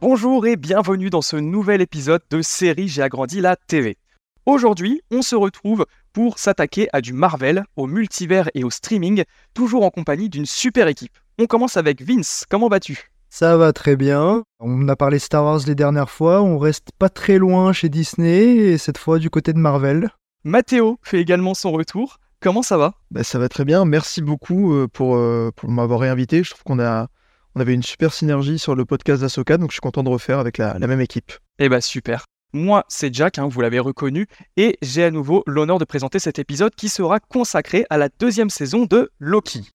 Bonjour et bienvenue dans ce nouvel épisode de série J'ai agrandi la TV. Aujourd'hui, on se retrouve pour s'attaquer à du Marvel, au multivers et au streaming, toujours en compagnie d'une super équipe. On commence avec Vince, comment vas-tu? Ça va très bien. On a parlé Star Wars les dernières fois, on reste pas très loin chez Disney, et cette fois du côté de Marvel. Mathéo fait également son retour, comment ça va? Bah, ça va très bien. Merci beaucoup euh, pour, euh, pour m'avoir réinvité. Je trouve qu'on a, on avait une super synergie sur le podcast d'Asoka, donc je suis content de refaire avec la, la même équipe. Eh bah super. Moi, c'est Jack, hein, vous l'avez reconnu, et j'ai à nouveau l'honneur de présenter cet épisode qui sera consacré à la deuxième saison de Loki.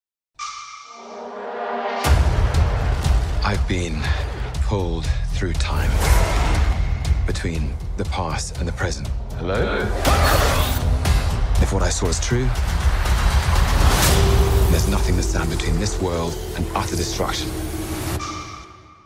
I've been pulled through time between the past and the present. Hello? If what I saw is true, there's nothing to stand between this world and utter destruction.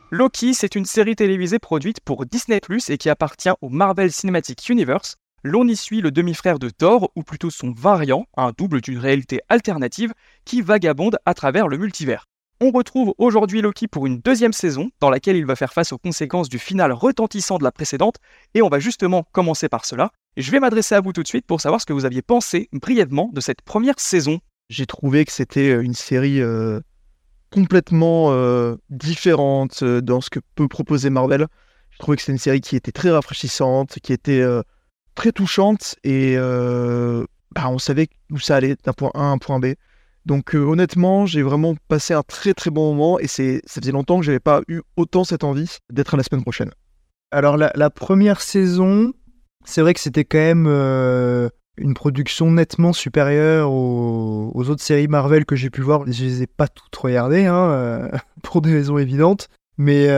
Loki, c'est une série télévisée produite pour Disney ⁇ et qui appartient au Marvel Cinematic Universe. L'on y suit le demi-frère de Thor, ou plutôt son variant, un double d'une réalité alternative, qui vagabonde à travers le multivers. On retrouve aujourd'hui Loki pour une deuxième saison, dans laquelle il va faire face aux conséquences du final retentissant de la précédente, et on va justement commencer par cela. Je vais m'adresser à vous tout de suite pour savoir ce que vous aviez pensé brièvement de cette première saison. J'ai trouvé que c'était euh, une série euh, complètement euh, différente dans ce que peut proposer Marvel. J'ai trouvé que c'était une série qui était très rafraîchissante, qui était très touchante et bah, on savait où ça allait d'un point A à un point B. Donc euh, honnêtement, j'ai vraiment passé un très très bon moment et c'est ça faisait longtemps que j'avais pas eu autant cette envie d'être la semaine prochaine. Alors la, première saison, c'est vrai que c'était quand même euh, une production nettement supérieure aux, autres séries Marvel que j'ai pu voir. Je les ai pas toutes regardées, hein, euh, pour des raisons évidentes. Mais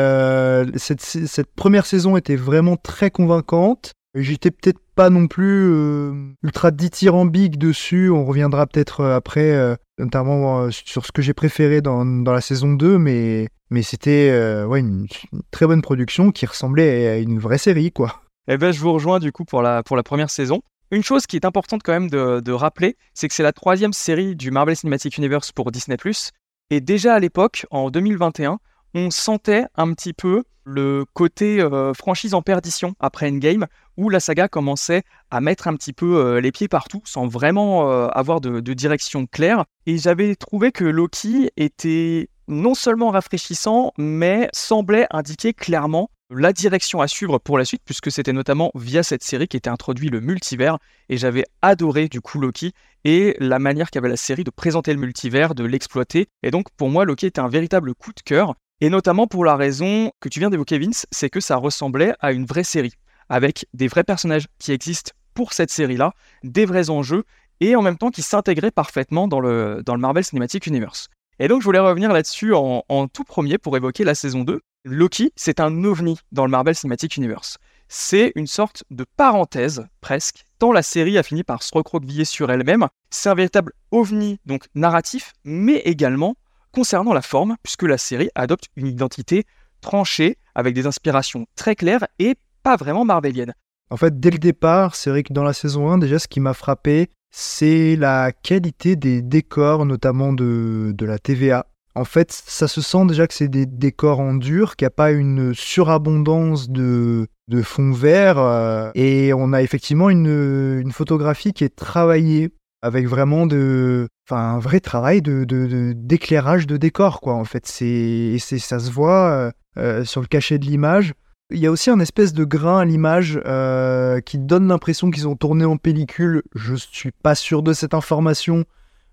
cette première saison était vraiment très convaincante. J'étais peut-être pas non plus euh, ultra dithyrambique dessus. On reviendra peut-être euh, après, euh, notamment sur ce que j'ai préféré dans, dans la saison 2. Mais, mais c'était ouais, une, très bonne production qui ressemblait à une vraie série, quoi. Eh ben, je vous rejoins du coup pour la, pour la première saison. Une chose qui est importante quand même de, de rappeler, c'est que c'est la troisième série du Marvel Cinematic Universe pour Disney ⁇ Et déjà à l'époque, en 2021, on sentait un petit peu le côté franchise en perdition après Endgame, où la saga commençait à mettre un petit peu euh, les pieds partout, sans vraiment euh, avoir de, de direction claire. Et j'avais trouvé que Loki était non seulement rafraîchissant, mais semblait indiquer clairement la direction à suivre pour la suite, puisque c'était notamment via cette série qui était introduit le multivers, et j'avais adoré du coup Loki, et la manière qu'avait la série de présenter le multivers, de l'exploiter, et donc pour moi Loki était un véritable coup de cœur, et notamment pour la raison que tu viens d'évoquer Vince, c'est que ça ressemblait à une vraie série, avec des vrais personnages qui existent pour cette série-là, des vrais enjeux, et en même temps qui s'intégraient parfaitement dans le, Marvel Cinematic Universe. Et donc je voulais revenir là-dessus en, en tout premier pour évoquer la saison 2. Loki, c'est un ovni dans le Marvel Cinematic Universe. C'est une sorte de parenthèse, presque, tant la série a fini par se recroqueviller sur elle-même. C'est un véritable ovni, donc narratif, mais également concernant la forme, puisque la série adopte une identité tranchée, avec des inspirations très claires et pas vraiment marveliennes. En fait, dès le départ, c'est vrai que dans la saison 1, déjà, ce qui m'a frappé, c'est la qualité des décors, notamment de, de la TVA. En fait, ça se sent déjà que c'est des décors en dur, qu'il n'y a pas une surabondance de, de fond vert. euh, et on a effectivement une, une photographie qui est travaillée avec vraiment de, un vrai travail de, de- de- d'éclairage de, décor, quoi. En fait, c'est, ça se voit euh, euh, sur le cachet de l'image. Il y a aussi un espèce de grain à l'image euh, qui donne l'impression qu'ils ont tourné en pellicule. Je suis pas sûr de cette information,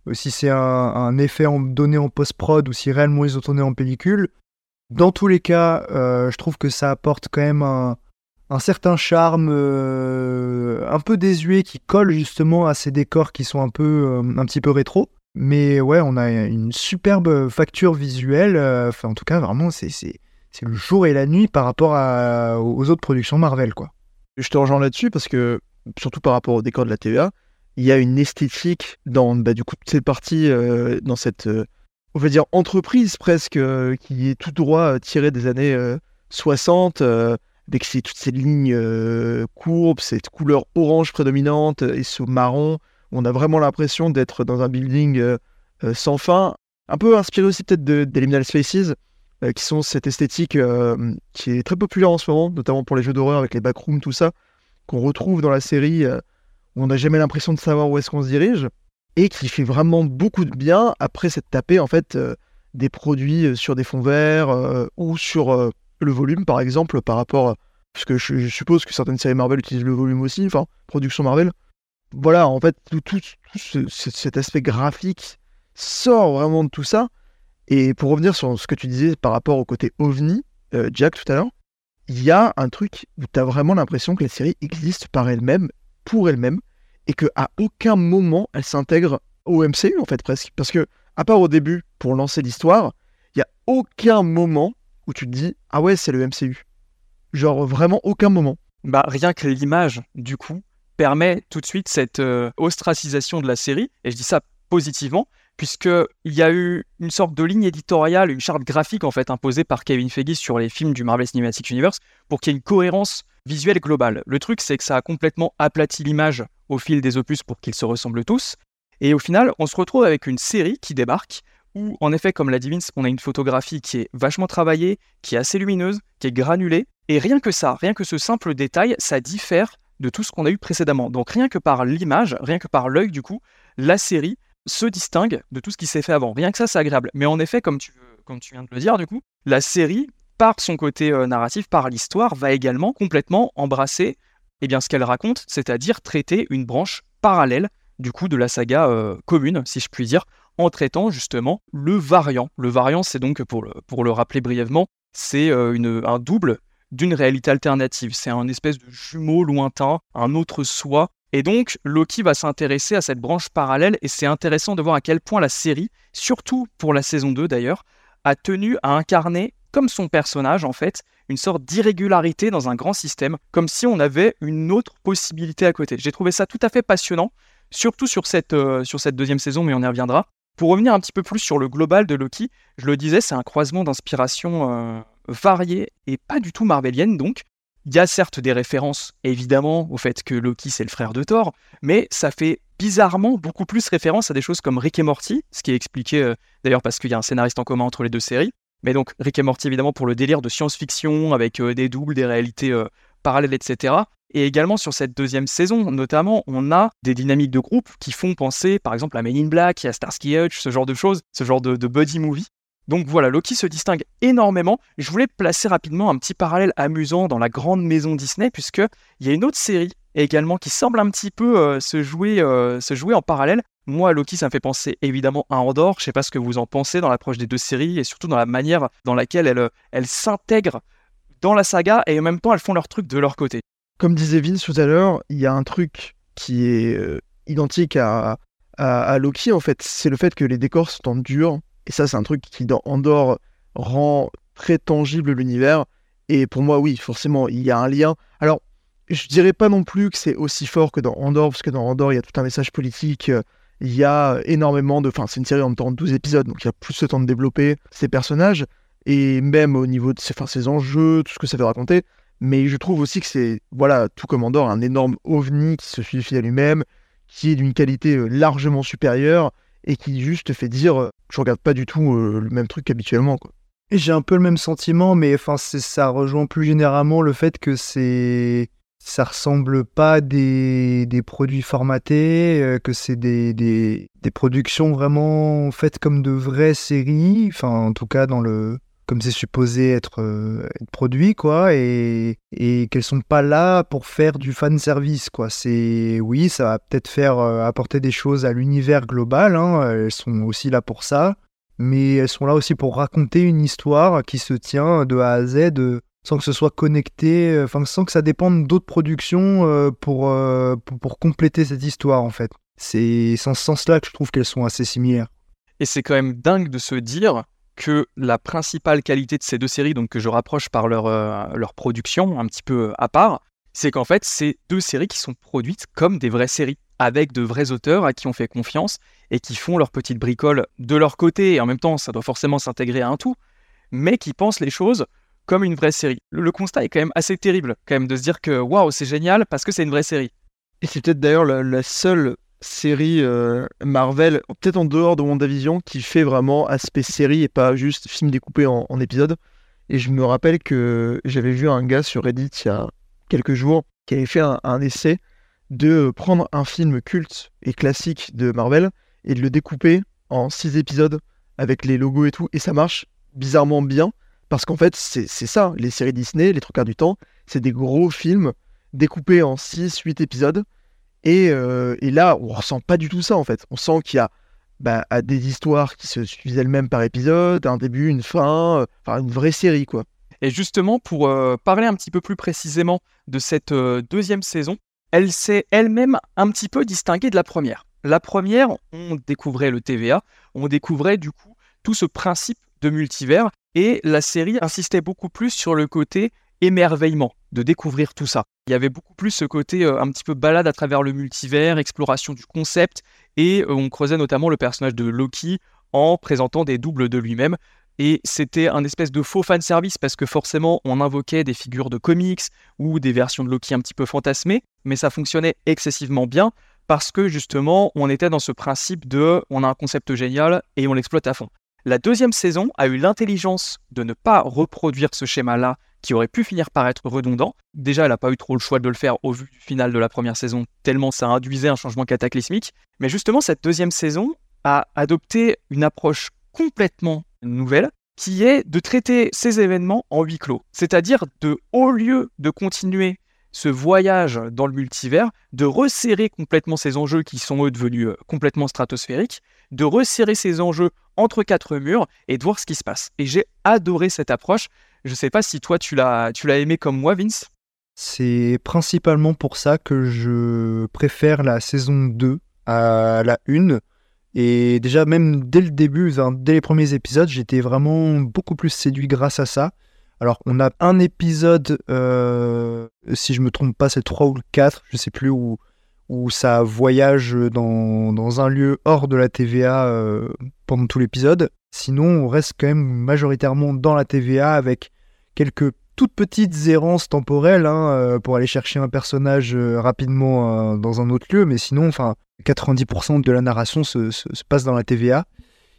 euh, si c'est un, effet donné en post-prod ou si réellement ils ont tourné en pellicule. Dans tous les cas, euh, je trouve que ça apporte quand même un, certain charme un peu désuet qui colle justement à ces décors qui sont un peu un petit peu rétro. Mais ouais, on a une superbe facture visuelle. Enfin, en tout cas, vraiment, c'est c'est le jour et la nuit par rapport aux autres productions Marvel, quoi. Je te rejoins là-dessus parce que, surtout par rapport au décor de la TVA, il y a une esthétique dans bah, du coup cette partie, euh, dans cette, euh, on va dire, entreprise presque, euh, qui est tout droit euh, tirée des années euh, 60, euh, avec ces, toutes ces lignes courbes, cette couleur orange prédominante et ce marron. On a vraiment l'impression d'être dans un building sans fin. Un peu inspiré aussi peut-être de- d'Eliminal Spaces, euh, qui sont cette esthétique euh, qui est très populaire en ce moment, notamment pour les jeux d'horreur avec les backrooms, tout ça, qu'on retrouve dans la série, euh, où on n'a jamais l'impression de savoir où est-ce qu'on se dirige, et qui fait vraiment beaucoup de bien après s'être tapé en fait des produits sur des fonds verts ou sur le volume, par exemple, par rapport. Parce que je, suppose que certaines séries Marvel utilisent le volume aussi, enfin, production Marvel. Voilà, en fait, tout, tout- tout ce- ce- cet aspect graphique sort vraiment de tout ça. Et pour revenir sur ce que tu disais par rapport au côté ovni, euh, Jack, tout à l'heure, il y a un truc où tu as vraiment l'impression que la série existe par elle-même, pour elle-même, et qu'à aucun moment elle s'intègre au MCU, en fait, presque. Parce que, à part au début, pour lancer l'histoire, il y a aucun moment où tu te dis Ah ouais, c'est le MCU. Genre, vraiment aucun moment. Bah, rien que l'image, du coup, permet tout de suite cette euh, ostracisation de la série, et je dis ça positivement, puisqu'il y a eu une sorte de ligne éditoriale, une charte graphique en fait imposée par Kevin Feige sur les films du Marvel Cinematic Universe pour qu'il y ait une cohérence visuelle globale. Le truc, c'est que ça a complètement aplati l'image au fil des opus pour qu'ils se ressemblent tous, et au final, on se retrouve avec une série qui débarque, où en effet, comme l'a dit on a une photographie qui est vachement travaillée, qui est assez lumineuse, qui est granulée, et rien que ça, rien que ce simple détail, ça diffère de tout ce qu'on a eu précédemment. Donc rien que par l'image, rien que par l'œil du coup, la série se distingue de tout ce qui s'est fait avant. Rien que ça, c'est agréable. Mais en effet, comme tu, viens de le dire du coup, la série, par son côté euh, narratif, par l'histoire, va également complètement embrasser eh bien, ce qu'elle raconte, c'est-à-dire traiter une branche parallèle du coup de la saga euh, commune, si je puis dire, en traitant justement le variant. Le variant, c'est donc, pour le, rappeler brièvement, c'est euh, un double d'une réalité alternative. C'est un espèce de jumeau lointain, un autre soi. Et donc, Loki va s'intéresser à cette branche parallèle, et c'est intéressant de voir à quel point la série, surtout pour la saison 2 d'ailleurs, a tenu à incarner, comme son personnage en fait, une sorte d'irrégularité dans un grand système, comme si on avait une autre possibilité à côté. J'ai trouvé ça tout à fait passionnant, surtout sur cette, euh, deuxième saison, mais on y reviendra. Pour revenir un petit peu plus sur le global de Loki, je le disais, c'est un croisement d'inspiration euh, et pas du tout marvelienne, donc il y a certes des références, évidemment, au fait que Loki c'est le frère de Thor, mais ça fait bizarrement beaucoup plus référence à des choses comme Rick et Morty, ce qui est expliqué euh, d'ailleurs parce qu'il y a un scénariste en commun entre les deux séries. Mais donc Rick et Morty évidemment pour le délire de science-fiction avec euh, des doubles, des réalités euh, parallèles, etc. Et également sur cette deuxième saison, notamment, on a des dynamiques de groupe qui font penser par exemple à Men in Black, à Starsky Hutch, ce genre de choses, ce genre de, de buddy movie. Donc voilà, Loki se distingue énormément. Je voulais placer rapidement un petit parallèle amusant dans la grande maison Disney, puisque il y a une autre série également qui semble un petit peu euh, se, jouer, euh, se jouer en parallèle. Moi, Loki, ça me fait penser évidemment à Andorre. Je sais pas ce que vous en pensez dans l'approche des deux séries et surtout dans la manière dans laquelle elles, elles s'intègrent dans la saga et en même temps elles font leur truc de leur côté. Comme disait Vince tout à l'heure, il y a un truc qui est euh, identique à, à, à Loki, en fait. C'est le fait que les décors sont en dur. Et ça, c'est un truc qui, dans Andorre, rend très tangible l'univers. Et pour moi, oui, forcément, il y a un lien. Alors, je dirais pas non plus que c'est aussi fort que dans Andorre, parce que dans Andorre, il y a tout un message politique. euh, Il y a énormément de. Enfin, c'est une série en même temps de 12 épisodes, donc il y a plus le temps de développer ces personnages. Et même au niveau de ses, enfin, ses enjeux, tout ce que ça veut raconter. Mais je trouve aussi que c'est, voilà, tout comme Andorre, un énorme ovni qui se suffit à lui-même, qui est d'une qualité euh, largement supérieure et qui juste fait dire euh, je regarde pas du tout euh, le même truc qu'habituellement. J'ai un peu le même sentiment, mais enfin, ça rejoint plus généralement le fait que c'est ça ressemble pas des, des produits formatés, euh, que c'est des, des, des productions vraiment faites comme de vraies séries, enfin en tout cas dans le comme c'est supposé être, euh, être produit quoi, et, et qu'elles sont pas là pour faire du fan service quoi. C'est oui, ça va peut-être faire euh, apporter des choses à l'univers global, hein, elles sont aussi là pour ça mais elles sont là aussi pour raconter une histoire qui se tient de A à Z euh, sans que ce soit connecté, enfin sans que ça dépende d'autres productions pour, pour, pour compléter cette histoire en fait. C'est sans ce sens-là que je trouve qu'elles sont assez similaires. Et c'est quand même dingue de se dire que la principale qualité de ces deux séries, donc que je rapproche par leur, euh, production un petit peu à part, c'est qu'en fait, c'est deux séries qui sont produites comme des vraies séries, avec de vrais auteurs à qui on fait confiance et qui font leur petite bricole de leur côté, et en même temps, ça doit forcément s'intégrer à un tout, mais qui pensent les choses comme une vraie série. Le, constat est quand même assez terrible, quand même, de se dire que waouh, c'est génial parce que c'est une vraie série. Et c'est peut-être d'ailleurs la seule série euh, Marvel, peut-être en dehors de WandaVision, qui fait vraiment aspect série et pas juste film découpé en, épisodes. Et je me rappelle que j'avais vu un gars sur Reddit il y a quelques jours qui avait fait un, un essai de prendre un film culte et classique de Marvel et de le découper en six épisodes avec les logos et tout. Et ça marche bizarrement bien parce qu'en fait, c'est c'est ça, les séries Disney, les trois quarts du temps, c'est des gros films découpés en 6-8 épisodes. Et, euh, et là, on ressent pas du tout ça en fait. On sent qu'il y a bah, des histoires qui se suivent elles-mêmes par épisode, un début, une fin, euh, enfin une vraie série quoi. Et justement, pour euh, parler un petit peu plus précisément de cette deuxième saison, elle s'est elle-même un petit peu distinguée de la première. La première, on découvrait le TVA, on découvrait du coup tout ce principe de multivers, et la série insistait beaucoup plus sur le côté émerveillement, de découvrir tout ça. Il y avait beaucoup plus ce côté euh, un petit peu balade à travers le multivers, exploration du concept, et euh, on creusait notamment le personnage de Loki en présentant des doubles de lui-même. Et c'était un espèce de faux fan service parce que forcément on invoquait des figures de comics ou des versions de Loki un petit peu fantasmées, mais ça fonctionnait excessivement bien parce que justement on était dans ce principe de on a un concept génial et on l'exploite à fond. La deuxième saison a eu l'intelligence de ne pas reproduire ce schéma-là qui aurait pu finir par être redondant. Déjà, elle n'a pas eu trop le choix de le faire au vu du final de la première saison, tellement ça induisait un changement cataclysmique. Mais justement, cette deuxième saison a adopté une approche complètement nouvelle, qui est de traiter ces événements en huis clos. C'est-à-dire de, au lieu de continuer ce voyage dans le multivers, de resserrer complètement ces enjeux qui sont eux devenus euh, complètement stratosphériques, de resserrer ces enjeux entre quatre murs et de voir ce qui se passe. Et j'ai adoré cette approche. Je sais pas si toi tu l'as tu l'as aimé comme moi, Vince. C'est principalement pour ça que je préfère la saison 2 à la 1. Et déjà, même dès le début, dès les premiers épisodes, j'étais vraiment beaucoup plus séduit grâce à ça. Alors, on a un épisode, euh, si je me trompe pas, c'est le 3 ou le 4, je sais plus, où, où ça voyage dans, dans un lieu hors de la TVA euh, pendant tout l'épisode. Sinon, on reste quand même majoritairement dans la TVA avec quelques toutes petites errances temporelles hein, euh, pour aller chercher un personnage euh, rapidement dans un autre lieu, mais sinon, enfin, 90% de la narration se, se- se passe dans la TVA.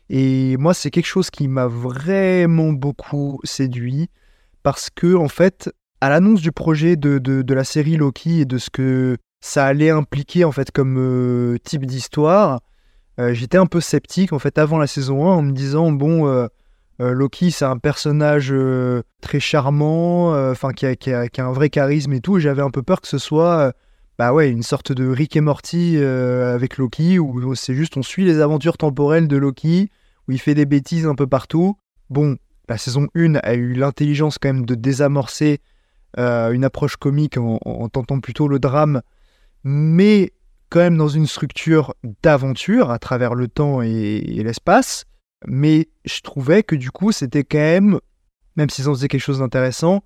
Et moi, c'est quelque chose qui m'a vraiment beaucoup séduit parce que, en fait, à l'annonce du projet de, de, de la série Loki et de ce que ça allait impliquer en fait comme euh, type d'histoire, euh, j'étais un peu sceptique en fait avant la saison 1 en me disant bon euh, Loki c'est un personnage très charmant, enfin qui, a, qui, qui a un vrai charisme et tout, j'avais un peu peur que ce soit bah ouais une sorte de Rick et Morty avec Loki où c'est juste on suit les aventures temporelles de Loki où il fait des bêtises un peu partout. Bon, la saison 1 a eu l'intelligence quand même de désamorcer une approche comique en tentant plutôt le drame, mais quand même dans une structure d'aventure à travers le temps et, l'espace. Mais je trouvais que du coup, c'était quand même, même s'ils en faisaient quelque chose d'intéressant,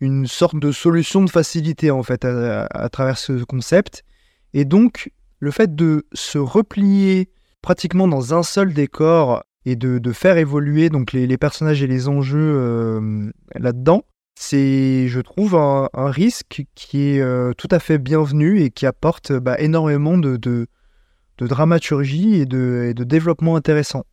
une sorte de solution de facilité en fait à, travers ce concept. Et donc, le fait de se replier pratiquement dans un seul décor et de, faire évoluer donc les, les personnages et les enjeux euh, là-dedans, c'est, je trouve, un, risque qui est euh, tout à fait bienvenu et qui apporte bah, énormément de, de, dramaturgie et de, développement intéressant.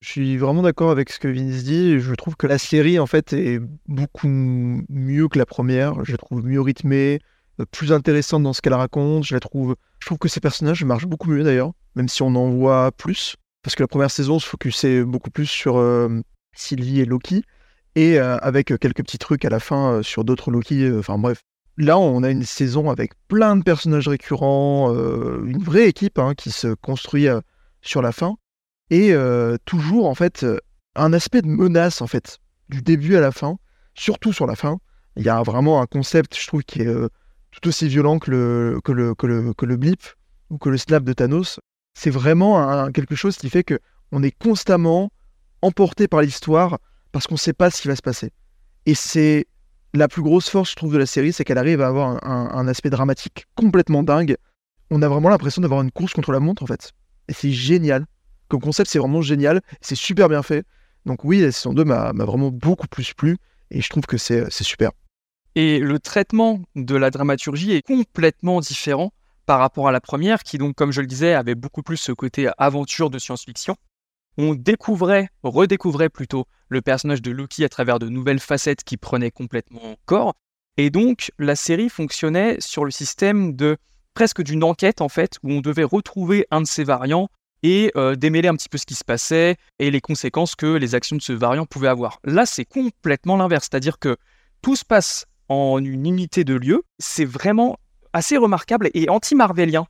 Je suis vraiment d'accord avec ce que Vince dit. Je trouve que la série, en fait, est beaucoup mieux que la première. Je la trouve mieux rythmée, euh, plus intéressante dans ce qu'elle raconte. Je la trouve, je trouve que ces personnages marchent beaucoup mieux d'ailleurs, même si on en voit plus. Parce que la première saison se focusait beaucoup plus sur euh, Sylvie et Loki, et euh, avec quelques petits trucs à la fin euh, sur d'autres Loki. euh, Enfin bref. Là, on a une saison avec plein de personnages récurrents, une vraie équipe hein, qui se construit sur la fin et toujours en fait un aspect de menace en fait du début à la fin, surtout sur la fin. Il y a vraiment un concept, je trouve, qui est tout aussi violent que le, que le, que le, que le blip ou que le snap de Thanos. C'est vraiment quelque chose qui fait que on est constamment emporté par l'histoire parce qu'on ne sait pas ce qui va se passer. Et c'est la plus grosse force, je trouve, de la série, c'est qu'elle arrive à avoir un, aspect dramatique complètement dingue. On a vraiment l'impression d'avoir une course contre la montre, en fait. Et c'est génial. Comme concept, c'est vraiment génial. C'est super bien fait. Donc oui, la saison 2 m'a vraiment beaucoup plus plu. Et je trouve que c'est super. Et le traitement de la dramaturgie est complètement différent par rapport à la première, qui donc, comme je le disais, avait beaucoup plus ce côté aventure de science-fiction. On découvrait, redécouvrait plutôt, le personnage de Loki à travers de nouvelles facettes qui prenaient complètement corps. Et donc, la série fonctionnait sur le système de presque d'une enquête, en fait, où on devait retrouver un de ces variants et euh, démêler un petit peu ce qui se passait et les conséquences que les actions de ce variant pouvaient avoir. Là, c'est complètement l'inverse, c'est-à-dire que tout se passe en une unité de lieu. C'est vraiment assez remarquable et anti-marvelien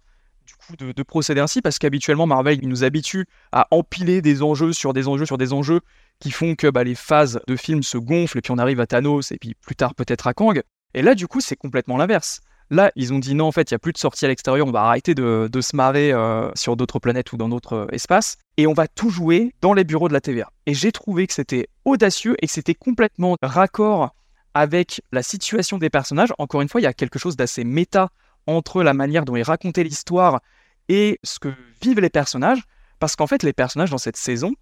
du coup de, procéder ainsi parce qu'habituellement Marvel nous habitue à empiler des enjeux sur des enjeux sur des enjeux qui font que bah, les phases de film se gonflent et puis on arrive à Thanos et puis plus tard peut-être à Kang. Et là du coup c'est complètement l'inverse. Là, ils ont dit non, en fait, il n'y a plus de sortie à l'extérieur, on va arrêter de, se marrer euh, sur d'autres planètes ou dans d'autres euh, espaces, et on va tout jouer dans les bureaux de la TVA. Et j'ai trouvé que c'était audacieux et que c'était complètement raccord avec la situation des personnages. Encore une fois, il y a quelque chose d'assez méta entre la manière dont est racontée l'histoire et ce que vivent les personnages, parce qu'en fait, les personnages dans cette saison,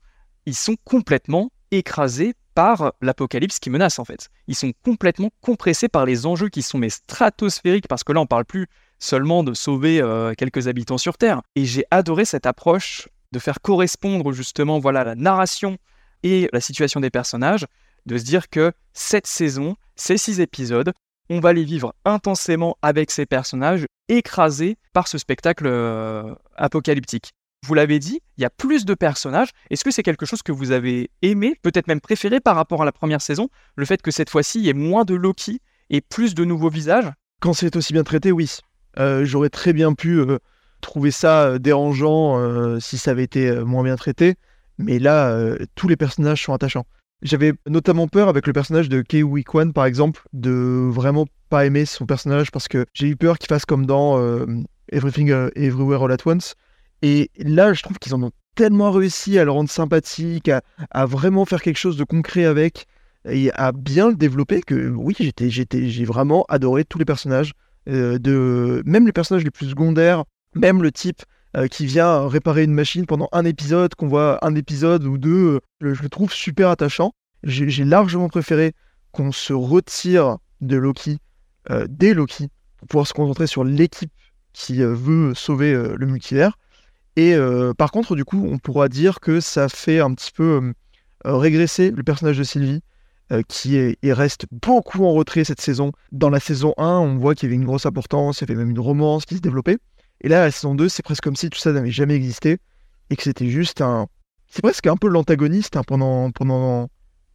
ils sont complètement écrasés par l'apocalypse qui menace en fait. Ils sont complètement compressés par les enjeux qui sont mais stratosphériques parce que là on parle plus seulement de sauver euh, quelques habitants sur Terre. Et j'ai adoré cette approche de faire correspondre justement voilà la narration et la situation des personnages, de se dire que cette saison, ces six épisodes, on va les vivre intensément avec ces personnages écrasés par ce spectacle euh, apocalyptique. Vous l'avez dit, il y a plus de personnages. Est-ce que c'est quelque chose que vous avez aimé, peut-être même préféré par rapport à la première saison? Le fait que cette fois-ci, il y ait moins de Loki et plus de nouveaux visages? Quand c'est aussi bien traité, oui. Euh, j'aurais très bien pu euh, trouver ça dérangeant si ça avait été moins bien traité. Mais là, tous les personnages sont attachants. J'avais notamment peur avec le personnage de Kei Kwan, par exemple, de vraiment pas aimer son personnage parce que j'ai eu peur qu'il fasse comme dans Everything Everywhere All At Once, et là, je trouve qu'ils en ont tellement réussi à le rendre sympathique, à, vraiment faire quelque chose de concret avec, et à bien le développer que oui, j'étais, j'étais, j'ai vraiment adoré tous les personnages, euh, de, même les personnages les plus secondaires, même le type euh, qui vient réparer une machine pendant un épisode, qu'on voit un épisode ou deux, euh, je, le trouve super attachant. J'ai, largement préféré qu'on se retire de Loki, dès Loki, pour pouvoir se concentrer sur l'équipe qui veut sauver le multivers et euh, par contre, du coup, on pourra dire que ça fait un petit peu euh, régresser le personnage de Sylvie, euh, qui est, reste beaucoup en retrait cette saison. Dans la saison 1, on voit qu'il y avait une grosse importance, il y avait même une romance qui se développait. Et là, la saison 2, c'est presque comme si tout ça n'avait jamais existé, et que c'était juste un... C'est presque un peu l'antagoniste hein, pendant, pendant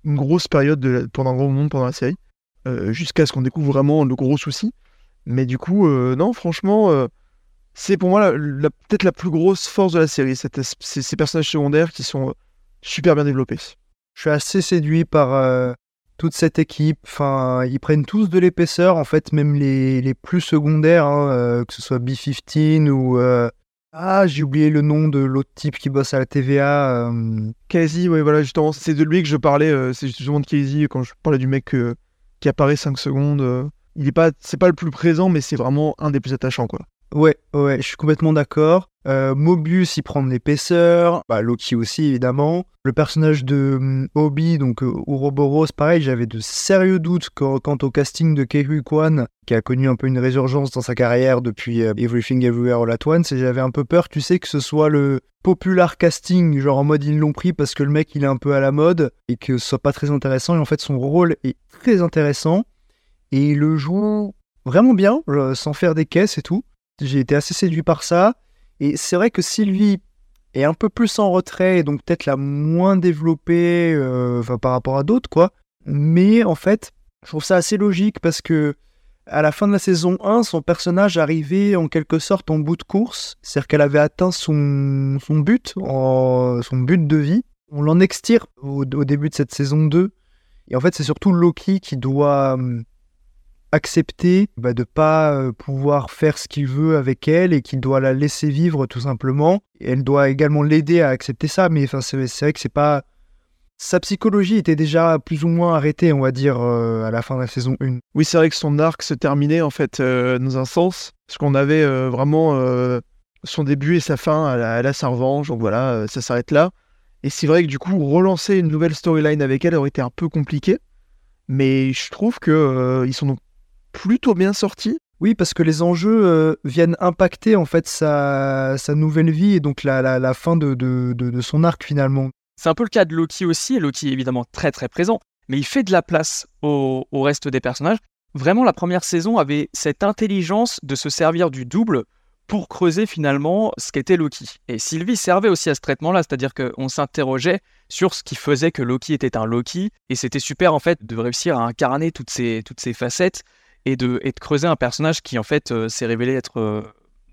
une grosse période, de pendant un gros moment pendant la série, jusqu'à ce qu'on découvre vraiment le gros souci. Mais du coup, non, franchement c'est pour moi peut-être la plus grosse force de la série, ces, personnages secondaires qui sont super bien développés. Je suis assez séduit par euh, toute cette équipe. Enfin, ils prennent tous de l'épaisseur, en fait, même les, plus secondaires, hein, euh, que ce soit B15 ou. Euh, ah, j'ai oublié le nom de l'autre type qui bosse à la TVA. Casey, ouais, voilà, justement, c'est de lui que je parlais. c'est justement de Casey quand je parlais du mec qui apparaît 5 secondes. il est pas, c'est pas le plus présent, mais c'est vraiment un des plus attachants, quoi. Ouais, ouais, je suis complètement d'accord. Euh, Mobius, il prend de l'épaisseur. Bah, Loki aussi, évidemment. Le personnage de um, Obi, donc euh, Ouroboros, pareil, j'avais de sérieux doutes quant, au casting de Kehui Kwan, qui a connu un peu une résurgence dans sa carrière depuis euh, Everything Everywhere All At Once. Et j'avais un peu peur, tu sais, que ce soit le popular casting, genre en mode ils l'ont pris parce que le mec il est un peu à la mode et que ce soit pas très intéressant. Et en fait, son rôle est très intéressant et il le joue vraiment bien, sans faire des caisses et tout. J'ai été assez séduit par ça. Et c'est vrai que Sylvie est un peu plus en retrait, et donc peut-être la moins développée euh, par rapport à d'autres, quoi. Mais en fait, je trouve ça assez logique parce que à la fin de la saison 1, son personnage arrivait en quelque sorte en bout de course, c'est-à-dire qu'elle avait atteint son, but, son but de vie. On l'en extire au, au, début de cette saison 2. Et en fait, c'est surtout Loki qui doit hum, accepter bah, de pas euh, pouvoir faire ce qu'il veut avec elle et qu'il doit la laisser vivre tout simplement. elle doit également l'aider à accepter ça, mais enfin, c'est vrai que c'est pas. Sa psychologie était déjà plus ou moins arrêtée, on va dire, euh, à la fin de la saison 1. Oui, c'est vrai que son arc se terminait en fait euh, dans un sens, parce qu'on avait vraiment son début et sa fin, elle a, sa revanche, donc voilà, ça s'arrête là. Et c'est vrai que du coup, relancer une nouvelle storyline avec elle aurait été un peu compliqué. mais je trouve que ils sont plutôt bien sortis. Oui, parce que les enjeux euh, viennent impacter en fait sa, sa nouvelle vie et donc la, la, la fin de, de, de, de son arc finalement. C'est un peu le cas de Loki aussi, et Loki est évidemment très très présent, mais il fait de la place au, au reste des personnages. Vraiment, la première saison avait cette intelligence de se servir du double pour creuser finalement ce qu'était Loki. Et Sylvie servait aussi à ce traitement-là, c'est-à-dire qu'on s'interrogeait sur ce qui faisait que Loki était un Loki, et c'était super en fait de réussir à incarner toutes ces, toutes ces facettes et de, creuser un personnage qui en fait euh, s'est révélé être euh,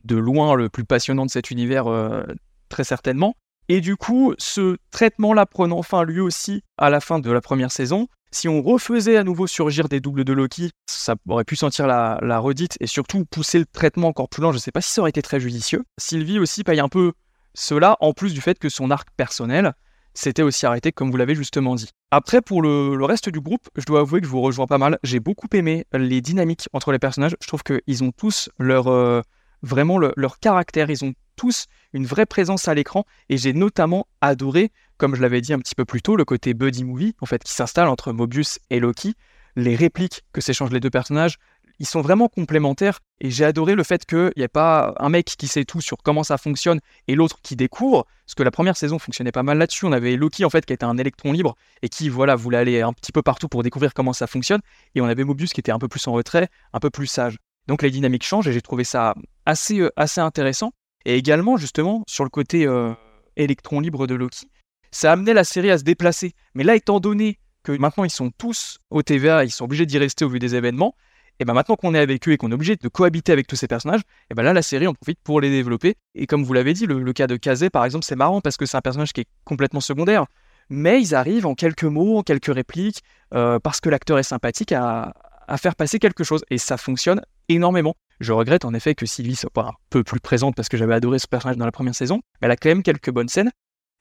de loin le plus passionnant de cet univers euh, très certainement. Et du coup, ce traitement-là prenant fin lui aussi à la fin de la première saison, si on refaisait à nouveau surgir des doubles de Loki, ça aurait pu sentir la, la redite et surtout pousser le traitement encore plus loin. Je ne sais pas si ça aurait été très judicieux. Sylvie aussi paye un peu cela, en plus du fait que son arc personnel s'était aussi arrêté, comme vous l'avez justement dit. Après, pour le, reste du groupe, je dois avouer que je vous rejoins pas mal. J'ai beaucoup aimé les dynamiques entre les personnages. Je trouve qu'ils ont tous leur, euh, vraiment le, leur caractère. Ils ont tous une vraie présence à l'écran et j'ai notamment adoré, comme je l'avais dit un petit peu plus tôt, le côté buddy movie en fait qui s'installe entre Mobius et Loki, les répliques que s'échangent les deux personnages, ils sont vraiment complémentaires et j'ai adoré le fait qu'il n'y ait pas un mec qui sait tout sur comment ça fonctionne et l'autre qui découvre, parce que la première saison fonctionnait pas mal là-dessus. On avait Loki en fait qui était un électron libre et qui voilà voulait aller un petit peu partout pour découvrir comment ça fonctionne, et on avait Mobius qui était un peu plus en retrait, un peu plus sage. Donc les dynamiques changent et j'ai trouvé ça assez, euh, assez intéressant. Et également, justement, sur le côté euh, électron libre de Loki, ça amenait la série à se déplacer. Mais là, étant donné que maintenant ils sont tous au TVA, ils sont obligés d'y rester au vu des événements, et ben maintenant qu'on est avec eux et qu'on est obligé de cohabiter avec tous ces personnages, et ben là la série en profite pour les développer. Et comme vous l'avez dit, le, cas de Kazé par exemple, c'est marrant parce que c'est un personnage qui est complètement secondaire. Mais ils arrivent en quelques mots, en quelques répliques, euh, parce que l'acteur est sympathique, à, à faire passer quelque chose. Et ça fonctionne énormément. Je regrette en effet que Sylvie soit pas un peu plus présente parce que j'avais adoré ce personnage dans la première saison, mais elle a quand même quelques bonnes scènes.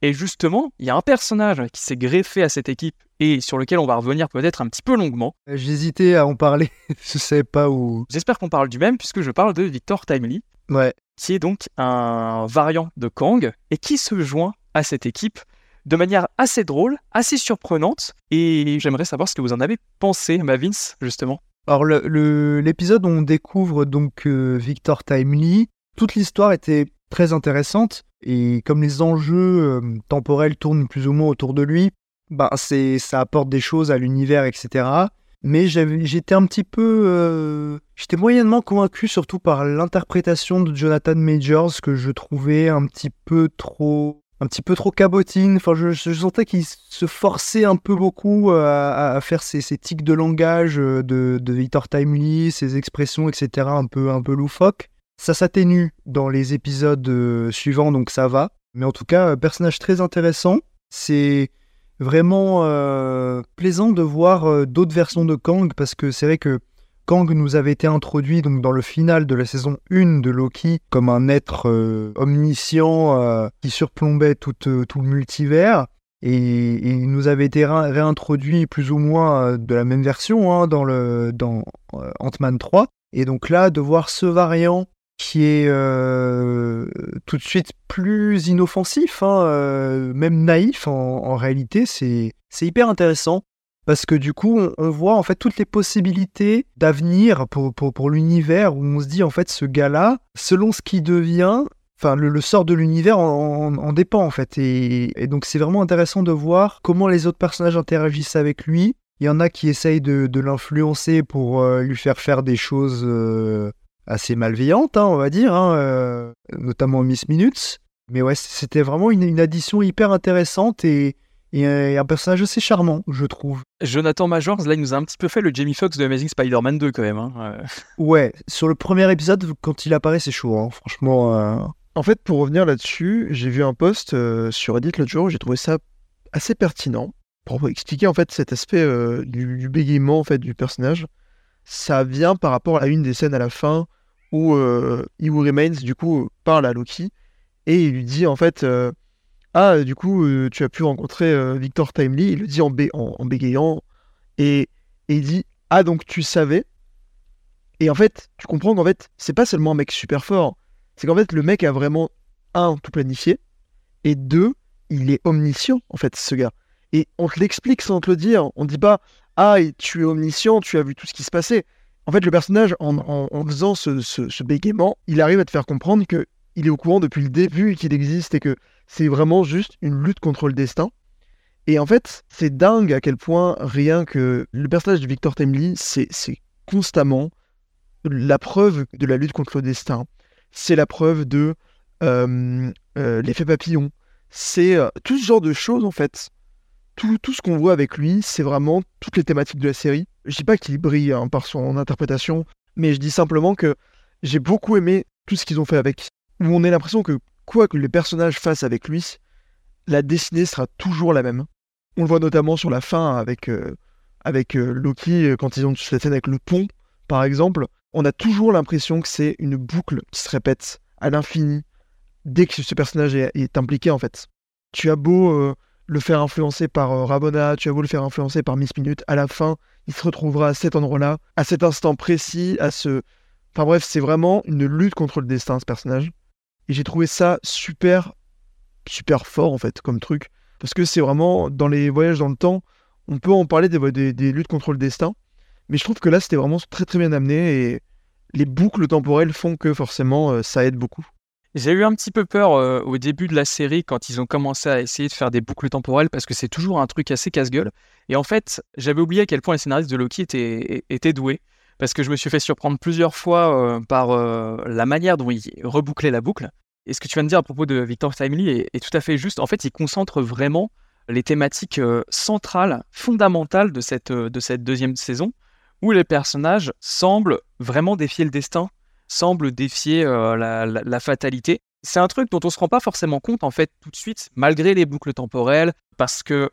Et justement, il y a un personnage qui s'est greffé à cette équipe et sur lequel on va revenir peut-être un petit peu longuement. J'hésitais à en parler, je sais pas où. J'espère qu'on parle du même puisque je parle de Victor Timely, ouais. qui est donc un variant de Kang et qui se joint à cette équipe de manière assez drôle, assez surprenante. Et j'aimerais savoir ce que vous en avez pensé, ma Vince, justement. Alors l'épisode où on découvre donc euh, Victor Timely, toute l'histoire était très intéressante et comme les enjeux euh, temporels tournent plus ou moins autour de lui, ben c'est ça apporte des choses à l'univers, etc. Mais j'étais un petit peu, euh, j'étais moyennement convaincu surtout par l'interprétation de Jonathan Majors que je trouvais un petit peu trop un petit peu trop cabotine. Enfin, je, sentais qu'il se forçait un peu beaucoup à, à faire ces, tics de langage de, de Victor Timely, ses expressions, etc. un peu, un peu loufoques. Ça s'atténue dans les épisodes euh, suivants, donc ça va. Mais en tout cas, personnage très intéressant. C'est vraiment euh, plaisant de voir euh, d'autres versions de Kang parce que c'est vrai que Kang nous avait été introduit donc dans le final de la saison 1 de Loki comme un être euh, omniscient euh, qui surplombait tout, euh, tout le multivers. Et, il nous avait été réintroduit plus ou moins de la même version hein, dans, dans Ant-Man 3. Et donc là, de voir ce variant qui est tout de suite plus inoffensif, hein, même naïf en, réalité, c'est hyper intéressant parce que du coup, on, voit en fait toutes les possibilités d'avenir pour, pour, l'univers, où on se dit en fait, ce gars-là, selon ce qu'il devient, enfin, le, sort de l'univers en, en, en, dépend en fait. Et, donc, c'est vraiment intéressant de voir comment les autres personnages interagissent avec lui. Il y en a qui essayent de, l'influencer pour euh, lui faire faire des choses euh, assez malveillantes, hein, on va dire, hein, euh, notamment Miss Minutes. Mais ouais, c'était vraiment une, une addition hyper intéressante et et un personnage assez charmant, je trouve. Jonathan Majors, là, il nous a un petit peu fait le Jamie Foxx de Amazing Spider-Man 2, quand même. Hein. Ouais, sur le premier épisode, quand il apparaît, c'est chaud, hein. franchement. Euh... En fait, pour revenir là-dessus, j'ai vu un post euh, sur Reddit l'autre jour, j'ai trouvé ça assez pertinent pour expliquer en fait cet aspect euh, du, du, bégaiement en fait du personnage. Ça vient par rapport à une des scènes à la fin où euh, Iwo Remains du coup parle à Loki et il lui dit en fait euh, ah, du coup, euh, tu as pu rencontrer euh, Victor Timely. Il le dit en, bé en, bégayant. Et, il dit Ah, donc tu savais? Et en fait, tu comprends qu'en fait, c'est pas seulement un mec super fort. C'est qu'en fait, le mec a vraiment, un, tout planifié. Et deux, il est omniscient, en fait, ce gars. Et on te l'explique sans te le dire. On dit pas Ah, tu es omniscient, tu as vu tout ce qui se passait. En fait, le personnage, en, faisant ce, bégaiement, il arrive à te faire comprendre que il est au courant depuis le début qu'il existe et que c'est vraiment juste une lutte contre le destin. Et en fait, c'est dingue à quel point rien que le personnage de Victor Timely, c'est constamment la preuve de la lutte contre le destin. C'est la preuve de euh, euh, l'effet papillon. C'est euh, tout ce genre de choses en fait. Tout ce qu'on voit avec lui, c'est vraiment toutes les thématiques de la série. Je dis pas qu'il brille hein, par son interprétation, mais je dis simplement que j'ai beaucoup aimé tout ce qu'ils ont fait avec. Où on a l'impression que quoi que les personnages fassent avec lui, la destinée sera toujours la même. On le voit notamment sur la fin avec, euh, euh, Loki, euh, quand ils ont cette scène avec le pont, par exemple. On a toujours l'impression que c'est une boucle qui se répète à l'infini dès que ce personnage est, impliqué, en fait. Tu as beau le faire influencer par euh, Rabona, tu as beau le faire influencer par Miss Minute, à la fin, il se retrouvera à cet endroit-là, à cet instant précis, à ce... Enfin bref, c'est vraiment une lutte contre le destin, ce personnage. Et j'ai trouvé ça super, super fort, en fait, comme truc. Parce que c'est vraiment, dans les voyages dans le temps, on peut en parler des, luttes contre le destin. Mais je trouve que là, c'était vraiment très très bien amené. Et les boucles temporelles font que forcément, euh, ça aide beaucoup. J'ai eu un petit peu peur euh, au début de la série quand ils ont commencé à essayer de faire des boucles temporelles parce que c'est toujours un truc assez casse-gueule. Et en fait, j'avais oublié à quel point les scénaristes de Loki étaient, étaient doués parce que je me suis fait surprendre plusieurs fois euh, par euh, la manière dont ils rebouclaient la boucle. Et ce que tu viens de dire à propos de Victor Timely est, est tout à fait juste. En fait, ils concentrent vraiment les thématiques centrales, fondamentales de cette, de cette deuxième saison où les personnages semblent vraiment défier le destin semble défier euh, la, fatalité. C'est un truc dont on se rend pas forcément compte en fait tout de suite, malgré les boucles temporelles, parce que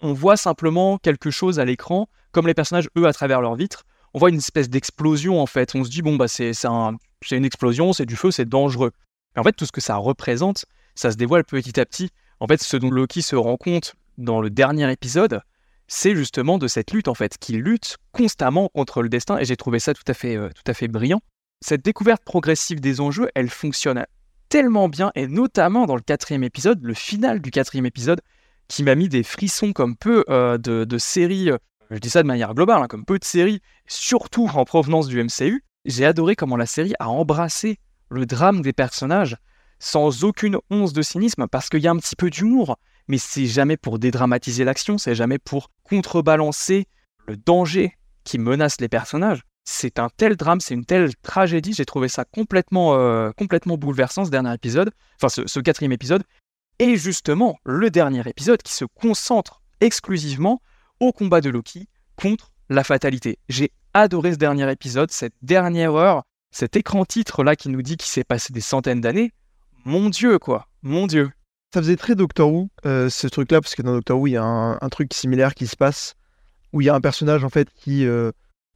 on voit simplement quelque chose à l'écran, comme les personnages eux à travers leur vitre. On voit une espèce d'explosion en fait. On se dit bon bah c'est un- une explosion, c'est du feu, c'est dangereux. Mais en fait tout ce que ça représente, ça se dévoile petit à petit. En fait ce dont Loki se rend compte dans le dernier épisode, c'est justement de cette lutte en fait, qui lutte constamment contre le destin. Et j'ai trouvé ça tout à fait euh, tout à fait brillant cette découverte progressive des enjeux, elle fonctionne tellement bien, et notamment dans le quatrième épisode, le final du quatrième épisode, qui m'a mis des frissons comme peu euh, de, séries, euh, je dis ça de manière globale, hein, comme peu de séries, surtout en provenance du MCU. J'ai adoré comment la série a embrassé le drame des personnages sans aucune once de cynisme, parce qu'il y a un petit peu d'humour, mais c'est jamais pour dédramatiser l'action, c'est jamais pour contrebalancer le danger qui menace les personnages c'est un tel drame, c'est une telle tragédie. J'ai trouvé ça complètement, euh, complètement bouleversant ce dernier épisode, enfin ce, ce quatrième épisode. Et justement, le dernier épisode qui se concentre exclusivement au combat de Loki contre la fatalité. J'ai adoré ce dernier épisode, cette dernière heure, cet écran titre là qui nous dit qu'il s'est passé des centaines d'années. Mon Dieu, quoi, mon Dieu. Ça faisait très Doctor Who, euh, ce truc-là, parce que dans Doctor Who, il y a un, truc similaire qui se passe, où il y a un personnage en fait qui euh,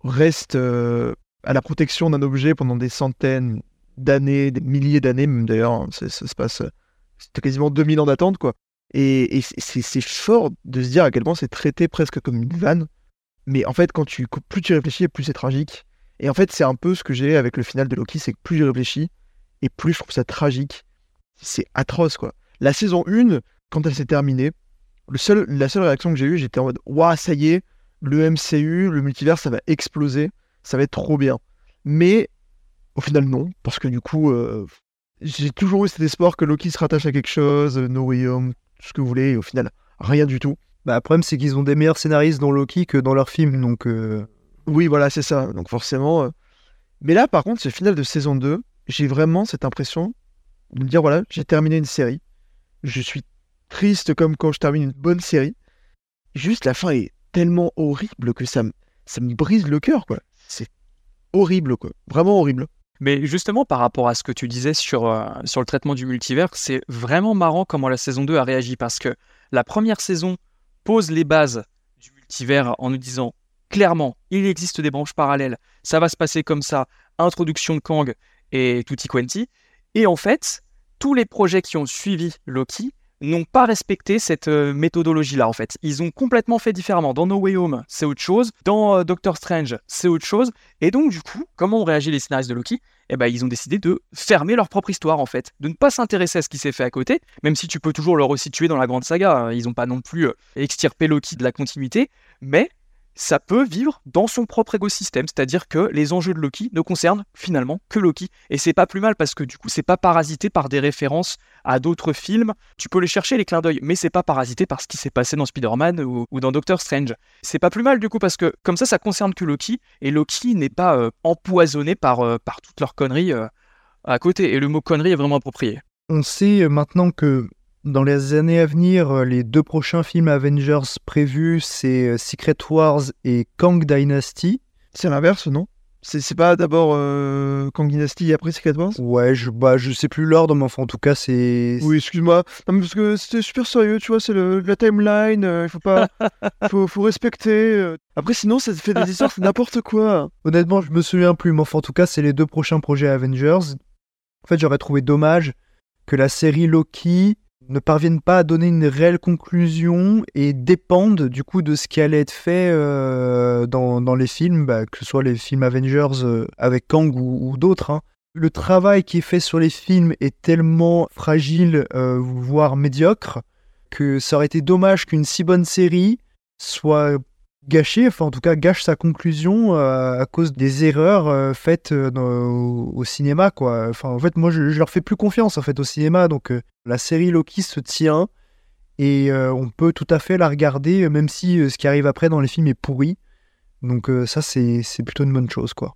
reste euh, à la protection d'un objet pendant des centaines d'années, des milliers d'années, même d'ailleurs, hein, ça, se passe, euh, c'était quasiment 2000 ans d'attente, quoi. Et, et c'est fort de se dire à quel point c'est traité presque comme une vanne, mais en fait, quand tu, plus tu réfléchis, plus c'est tragique. Et en fait, c'est un peu ce que j'ai avec le final de Loki, c'est que plus je réfléchis, et plus je trouve ça tragique. C'est atroce, quoi. La saison 1, quand elle s'est terminée, le seul, la seule réaction que j'ai eue, j'étais en mode Waouh, ça y est, le MCU, le multivers, ça va exploser, ça va être trop bien. Mais au final, non, parce que du coup, euh, j'ai toujours eu cet espoir que Loki se rattache à quelque chose, euh, No Way Home, tout ce que vous voulez, et au final, rien du tout. Bah, le problème, c'est qu'ils ont des meilleurs scénaristes dans Loki que dans leurs films, donc euh, Oui, voilà, c'est ça. Donc forcément. euh, Mais là, par contre, ce final de saison 2, j'ai vraiment cette impression de me dire voilà, j'ai terminé une série. Je suis triste comme quand je termine une bonne série. Juste, la fin est tellement horrible que ça me, ça me brise le cœur, quoi. C'est horrible, quoi. Vraiment horrible. Mais justement, par rapport à ce que tu disais sur, euh, sur le traitement du multivers, c'est vraiment marrant comment la saison 2 a réagi parce que la première saison pose les bases du multivers en nous disant clairement, il existe des branches parallèles, ça va se passer comme ça, introduction de Kang et tutti quanti. Et en fait, tous les projets qui ont suivi Loki n'ont pas respecté cette euh, méthodologie-là en fait. Ils ont complètement fait différemment. Dans No Way Home, c'est autre chose. Dans euh, Doctor Strange, c'est autre chose. Et donc du coup, comment ont réagi les scénaristes de Loki? Eh ben, ils ont décidé de fermer leur propre histoire en fait, de ne pas s'intéresser à ce qui s'est fait à côté, même si tu peux toujours le resituer dans la grande saga. hein. Ils n'ont pas non plus euh, extirpé Loki de la continuité, mais ça peut vivre dans son propre écosystème, c'est-à-dire que les enjeux de Loki ne concernent finalement que Loki. Et c'est pas plus mal parce que du coup, c'est pas parasité par des références à d'autres films. Tu peux les chercher, les clins d'œil, mais c'est pas parasité par ce qui s'est passé dans Spider-Man ou, dans Doctor Strange. C'est pas plus mal du coup parce que comme ça, ça concerne que Loki et Loki n'est pas euh, empoisonné par, euh, par toutes leurs conneries euh, à côté. Et le mot connerie est vraiment approprié. On sait maintenant que dans les années à venir, euh, les deux prochains films Avengers prévus, c'est euh, Secret Wars et Kang Dynasty. C'est l'inverse, non? C'est pas d'abord euh, Kang Dynasty et après Secret Wars? Ouais, je, bah, je sais plus l'ordre, mais enfin, en tout cas, c'est. Oui, excuse-moi. Non, mais parce que c'était super sérieux, tu vois, c'est le- la timeline, euh, il faut pas. faut, faut respecter. euh. Après, sinon, ça fait des histoires, c'est n'importe quoi. Honnêtement, je me souviens plus, mais enfin, en tout cas, c'est les deux prochains projets Avengers. En fait, j'aurais trouvé dommage que la série Loki ne parvienne pas à donner une réelle conclusion et dépende du coup de ce qui allait être fait euh, dans, dans les films, bah, que ce soit les films Avengers euh, avec Kang ou, ou d'autres. hein. Le travail qui est fait sur les films est tellement fragile, euh, voire médiocre, que ça aurait été dommage qu'une si bonne série soit gâché, enfin en tout cas gâche sa conclusion euh, à cause des erreurs euh, faites euh, au, cinéma quoi. Enfin en fait moi je, leur fais plus confiance en fait au cinéma donc la série Loki se tient et on peut tout à fait la regarder même si ce qui arrive après dans les films est pourri. Donc ça c'est plutôt une bonne chose quoi.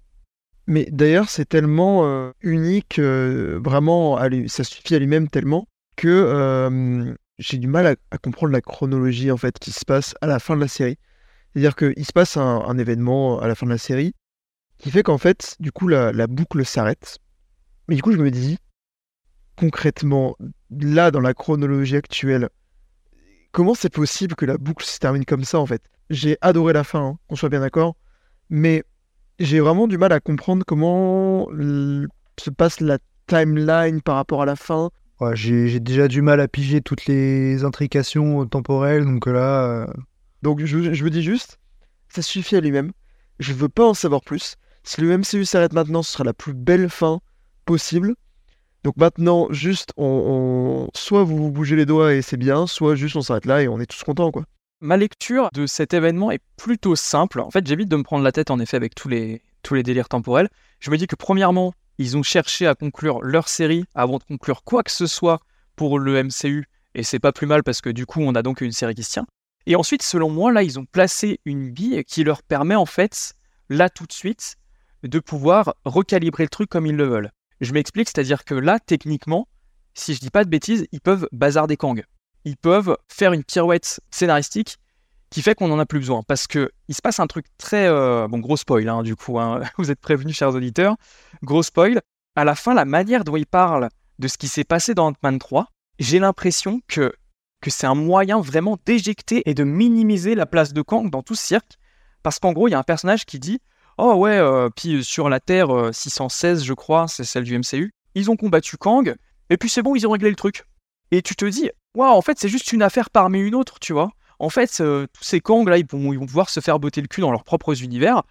Mais d'ailleurs, c'est tellement unique, vraiment, ça suffit à lui-même tellement que j'ai du mal à, à comprendre la chronologie en fait qui se passe à la fin de la série. C'est-à-dire qu'il se passe un, événement à la fin de la série qui fait qu'en fait, du coup, la, boucle s'arrête. Mais du coup, je me dis, concrètement, là, dans la chronologie actuelle, comment c'est possible que la boucle se termine comme ça en fait? J'ai adoré la fin, hein, qu'on soit bien d'accord, mais j'ai vraiment du mal à comprendre comment se passe la timeline par rapport à la fin. J'ai déjà du mal à piger toutes les intrications temporelles donc là euh, Donc je, je me dis juste, ça suffit à lui-même. Je veux pas en savoir plus. Si le MCU s'arrête maintenant, ce sera la plus belle fin possible. Donc maintenant, juste, on, soit vous vous bougez les doigts et c'est bien, soit juste on s'arrête là et on est tous contents, quoi. Ma lecture de cet événement est plutôt simple. En fait, j'évite de me prendre la tête en effet avec tous les, tous les délires temporels. Je me dis que premièrement, ils ont cherché à conclure leur série avant de conclure quoi que ce soit pour le MCU. Et c'est pas plus mal parce que du coup, on a donc une série qui se tient. Et ensuite, selon moi, là, ils ont placé une bille qui leur permet en fait, là tout de suite, de pouvoir recalibrer le truc comme ils le veulent. Je m'explique, c'est-à-dire que là, techniquement, si je dis pas de bêtises, ils peuvent bazarder Kang. Ils peuvent faire une pirouette scénaristique qui fait qu'on n'en a plus besoin. Parce que il se passe un truc très... euh, bon, gros spoil, hein, du coup, hein, vous êtes prévenus, chers auditeurs. Gros spoil. À la fin, la manière dont il parle de ce qui s'est passé dans Ant-Man 3, j'ai l'impression que, que c'est un moyen vraiment d'éjecter et de minimiser la place de Kang dans tout ce cirque. Parce qu'en gros, il y a un personnage qui dit Oh ouais, euh, puis sur la Terre euh, 616, je crois, c'est celle du MCU, ils ont combattu Kang, et puis c'est bon, ils ont réglé le truc. Et tu te dis, waouh, en fait, c'est juste une affaire parmi une autre, tu vois. En fait, euh, tous ces Kang, là, ils vont, ils pouvoir se faire botter le cul dans leurs propres univers,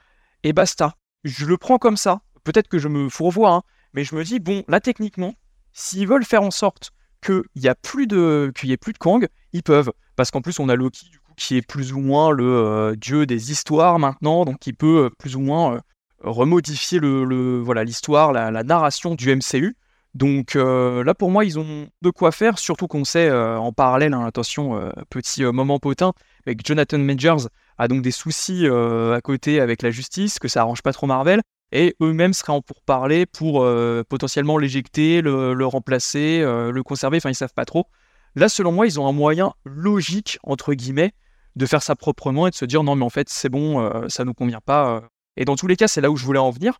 et basta. Je le prends comme ça. Peut-être que je me fourvoie, hein, mais je me dis, bon, là, techniquement, s'ils veulent faire en sorte qu'il y a plus de, qu'il ait plus de Kang, ils peuvent. Parce qu'en plus, on a Loki, qui est plus ou moins le euh, dieu des histoires maintenant, donc il peut euh, plus ou moins euh, remodifier le, voilà l'histoire, la, narration du MCU. Donc là, pour moi, ils ont de quoi faire, surtout qu'on sait en parallèle, hein, attention, petit moment potin, avec Jonathan Majors a donc des soucis à côté avec la justice, que ça arrange pas trop Marvel, et eux-mêmes seraient en pourparlers pour euh, potentiellement l'éjecter, le, remplacer, euh, le conserver, enfin ils savent pas trop. Là, selon moi, ils ont un moyen logique, entre guillemets, de faire ça proprement et de se dire non mais en fait c'est bon, euh, ça nous convient pas. euh. Et dans tous les cas, c'est là où je voulais en venir.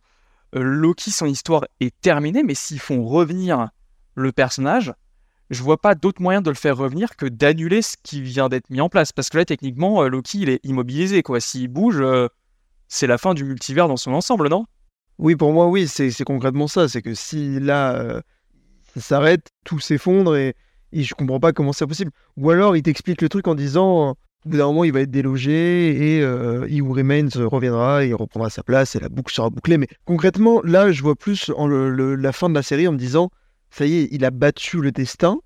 Loki, son histoire est terminée, mais s'ils font revenir le personnage, je vois pas d'autre moyen de le faire revenir que d'annuler ce qui vient d'être mis en place. Parce que là, techniquement, Loki, il est immobilisé, quoi. S'il bouge, c'est la fin du multivers dans son ensemble, non? Oui, pour moi, oui, c'est concrètement ça. C'est que si là, euh, ça s'arrête, tout s'effondre et, Et je comprends pas comment c'est possible. Ou alors, il t'explique le truc en disant, au bout d'un moment, il va être délogé et euh, He Who Remains reviendra et il reprendra sa place et la boucle sera bouclée. Mais concrètement, là, je vois plus en la fin de la série en me disant, ça y est, il a battu le destin.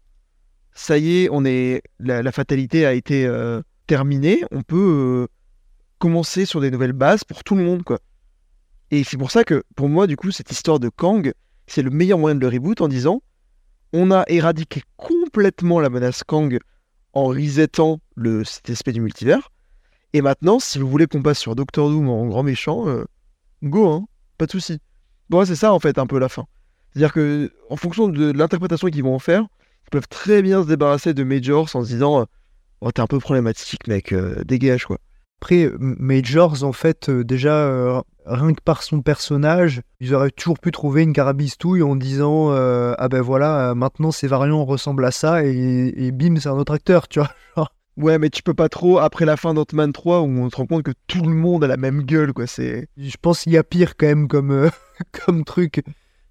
Ça y est, on est, la, la fatalité a été euh, terminée. On peut euh, commencer sur des nouvelles bases pour tout le monde, quoi. Et c'est pour ça que, pour moi, du coup, cette histoire de Kang, c'est le meilleur moyen de le reboot en disant on a éradiqué complètement la menace Kang en resetant cet aspect du multivers. Et maintenant, si vous voulez qu'on passe sur Doctor Doom en grand méchant, euh, go, hein, pas de souci. Bon, c'est ça en fait un peu la fin. C'est-à-dire que en fonction de l'interprétation qu'ils vont en faire, ils peuvent très bien se débarrasser de Majors en se disant euh, oh t'es un peu problématique mec, euh, dégage quoi. Après, Majors, en fait, euh, déjà, euh, rien que par son personnage, ils auraient toujours pu trouver une carabistouille en disant euh, Ah ben voilà, maintenant ces variants ressemblent à ça, et, et bim, c'est un autre acteur, tu vois. Ouais, mais tu peux pas trop après la fin d'Ant-Man 3 où on se rend compte que tout le monde a la même gueule quoi. C'est je pense qu'il y a pire quand même comme, euh, comme truc.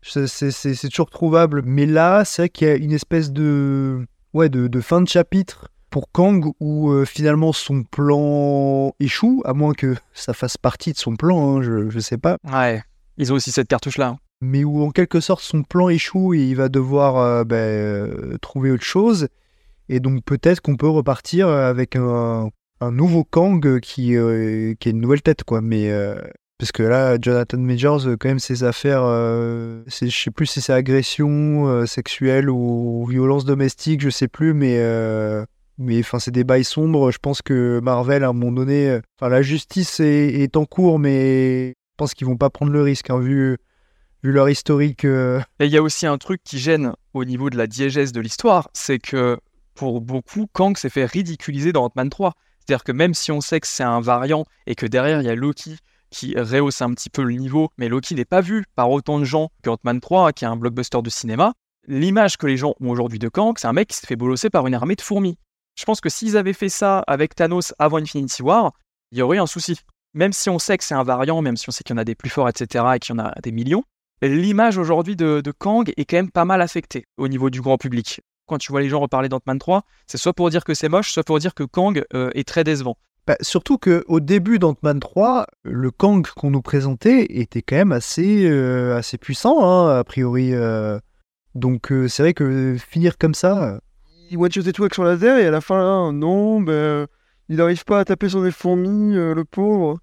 C'est- C'est c'est- c'est toujours trouvable. Mais là, c'est vrai qu'il y a une espèce de, ouais, de, de fin de chapitre pour Kang où euh, finalement son plan échoue, à moins que ça fasse partie de son plan, hein, je, je sais pas. Ouais, ils ont aussi cette cartouche-là. hein. mais où en quelque sorte son plan échoue et il va devoir euh, ben, euh, trouver autre chose. Et donc peut-être qu'on peut repartir avec un, un nouveau Kang qui, qui est une nouvelle tête, quoi. Mais parce que là, Jonathan Majors, quand même, ses affaires, euh, c'est- je sais plus si c'est agression euh, sexuelle ou violence domestique, je sais plus, mais euh, mais enfin c'est des bails sombres. Je pense que Marvel à un moment donné, euh, enfin la justice est, en cours, mais je pense qu'ils vont pas prendre le risque, hein, vu leur historique. euh, Et il y a aussi un truc qui gêne au niveau de la diégèse de l'histoire, c'est que pour beaucoup, Kang s'est fait ridiculiser dans Ant-Man 3. C'est-à-dire que même si on sait que c'est un variant et que derrière il y a Loki qui rehausse un petit peu le niveau, mais Loki n'est pas vu par autant de gens que Ant-Man 3, qui est un blockbuster de cinéma, l'image que les gens ont aujourd'hui de Kang, c'est un mec qui s'est fait bolosser par une armée de fourmis. Je pense que s'ils avaient fait ça avec Thanos avant Infinity War, il y aurait un souci. Même si on sait que c'est un variant, même si on sait qu'il y en a des plus forts, etc., et qu'il y en a des millions, l'image aujourd'hui de, Kang est quand même pas mal affectée au niveau du grand public. Quand tu vois les gens reparler d'Ant-Man 3, c'est soit pour dire que c'est moche, soit pour dire que Kang euh, est très décevant. bah, surtout que au début d'Ant-Man 3, le Kang qu'on nous présentait était quand même assez assez puissant, hein, a priori. euh. Donc euh, c'est vrai que finir comme ça, euh, il one-shotait tout avec son laser et à la fin, là, non, ben, il n'arrive pas à taper sur des fourmis, euh, le pauvre.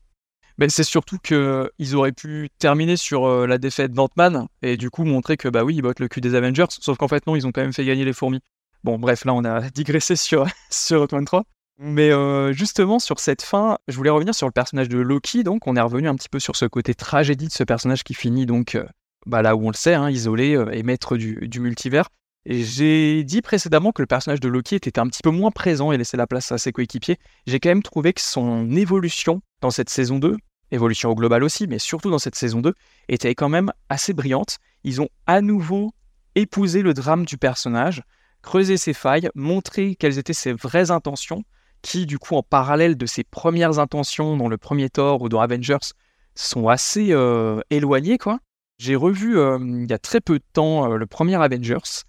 Mais c'est surtout qu'ils auraient pu terminer sur euh, la défaite d'Ant-Man et du coup montrer que bah oui, ils bottent le cul des Avengers, sauf qu'en fait non, ils ont quand même fait gagner les fourmis. Bon, bref, là on a digressé sur, sur Ant-Man 3. Mais euh, justement, sur cette fin, je voulais revenir sur le personnage de Loki. Donc, on est revenu un petit peu sur ce côté tragédie de ce personnage qui finit donc euh, bah, là où on le sait, hein, isolé et maître du, du multivers. J'ai dit précédemment que le personnage de Loki était un petit peu moins présent et laissait la place à ses coéquipiers. J'ai quand même trouvé que son évolution dans cette saison 2, évolution au global aussi, mais surtout dans cette saison 2, était quand même assez brillante. Ils ont à nouveau épousé le drame du personnage, creusé ses failles, montré quelles étaient ses vraies intentions, qui du coup en parallèle de ses premières intentions dans le premier Thor ou dans Avengers sont assez euh, éloignées quoi. J'ai revu euh, il y a très peu de temps euh, le premier Avengers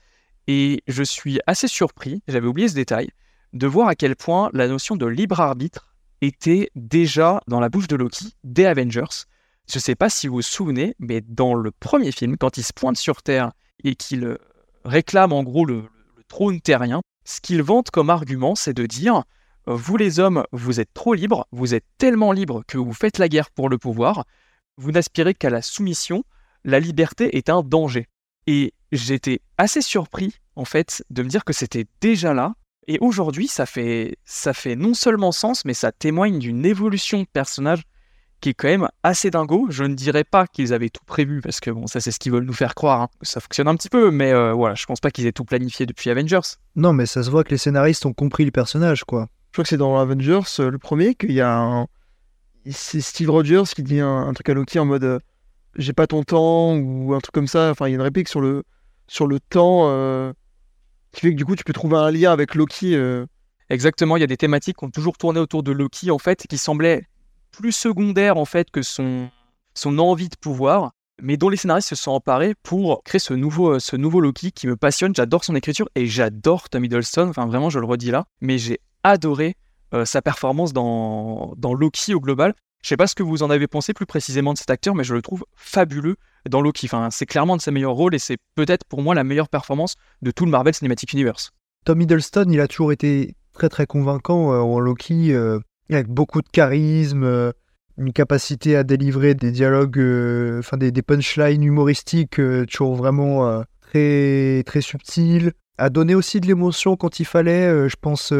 et je suis assez surpris, j'avais oublié ce détail, de voir à quel point la notion de libre arbitre était déjà dans la bouche de Loki dès Avengers. Je ne sais pas si vous vous souvenez, mais dans le premier film, quand il se pointe sur Terre et qu'il euh, réclame en gros le, le trône terrien, ce qu'il vante comme argument, c'est de dire euh, vous les hommes, vous êtes trop libres, vous êtes tellement libres que vous faites la guerre pour le pouvoir, vous n'aspirez qu'à la soumission, la liberté est un danger. Et j'étais assez surpris, en fait, de me dire que c'était déjà là. Et aujourd'hui, ça fait, ça fait non seulement sens, mais ça témoigne d'une évolution de personnage qui est quand même assez dingo. Je ne dirais pas qu'ils avaient tout prévu, parce que bon, ça c'est ce qu'ils veulent nous faire croire. hein. Ça fonctionne un petit peu, mais euh, voilà, je pense pas qu'ils aient tout planifié depuis Avengers. non, mais ça se voit que les scénaristes ont compris le personnage, quoi. Je crois que c'est dans Avengers, euh, le premier, qu'il y a un. C'est Steve Rogers qui dit un, un truc à Loki en mode euh, J'ai pas ton temps, ou un truc comme ça. Enfin, il y a une réplique sur le, sur le temps euh, qui fait que du coup, tu peux trouver un lien avec Loki. euh. Exactement, il y a des thématiques qui ont toujours tourné autour de Loki, en fait, qui semblaient plus secondaires, en fait, que son, son envie de pouvoir. mais dont les scénaristes se sont emparés pour créer ce nouveau, ce nouveau Loki qui me passionne. J'adore son écriture et j'adore Tom Hiddleston. Enfin, vraiment, je le redis là. Mais j'ai adoré euh, sa performance dans, dans Loki au global. Je sais pas ce que vous en avez pensé plus précisément de cet acteur, mais je le trouve fabuleux dans Loki. Enfin, c'est clairement de ses meilleurs rôles et c'est peut-être pour moi la meilleure performance de tout le Marvel Cinematic Universe. Tom Hiddleston, il a toujours été très très convaincant euh, en Loki, euh, avec beaucoup de charisme, euh, une capacité à délivrer des dialogues, enfin des, punchlines humoristiques toujours vraiment très très subtils, à donner aussi de l'émotion quand il fallait. je pense,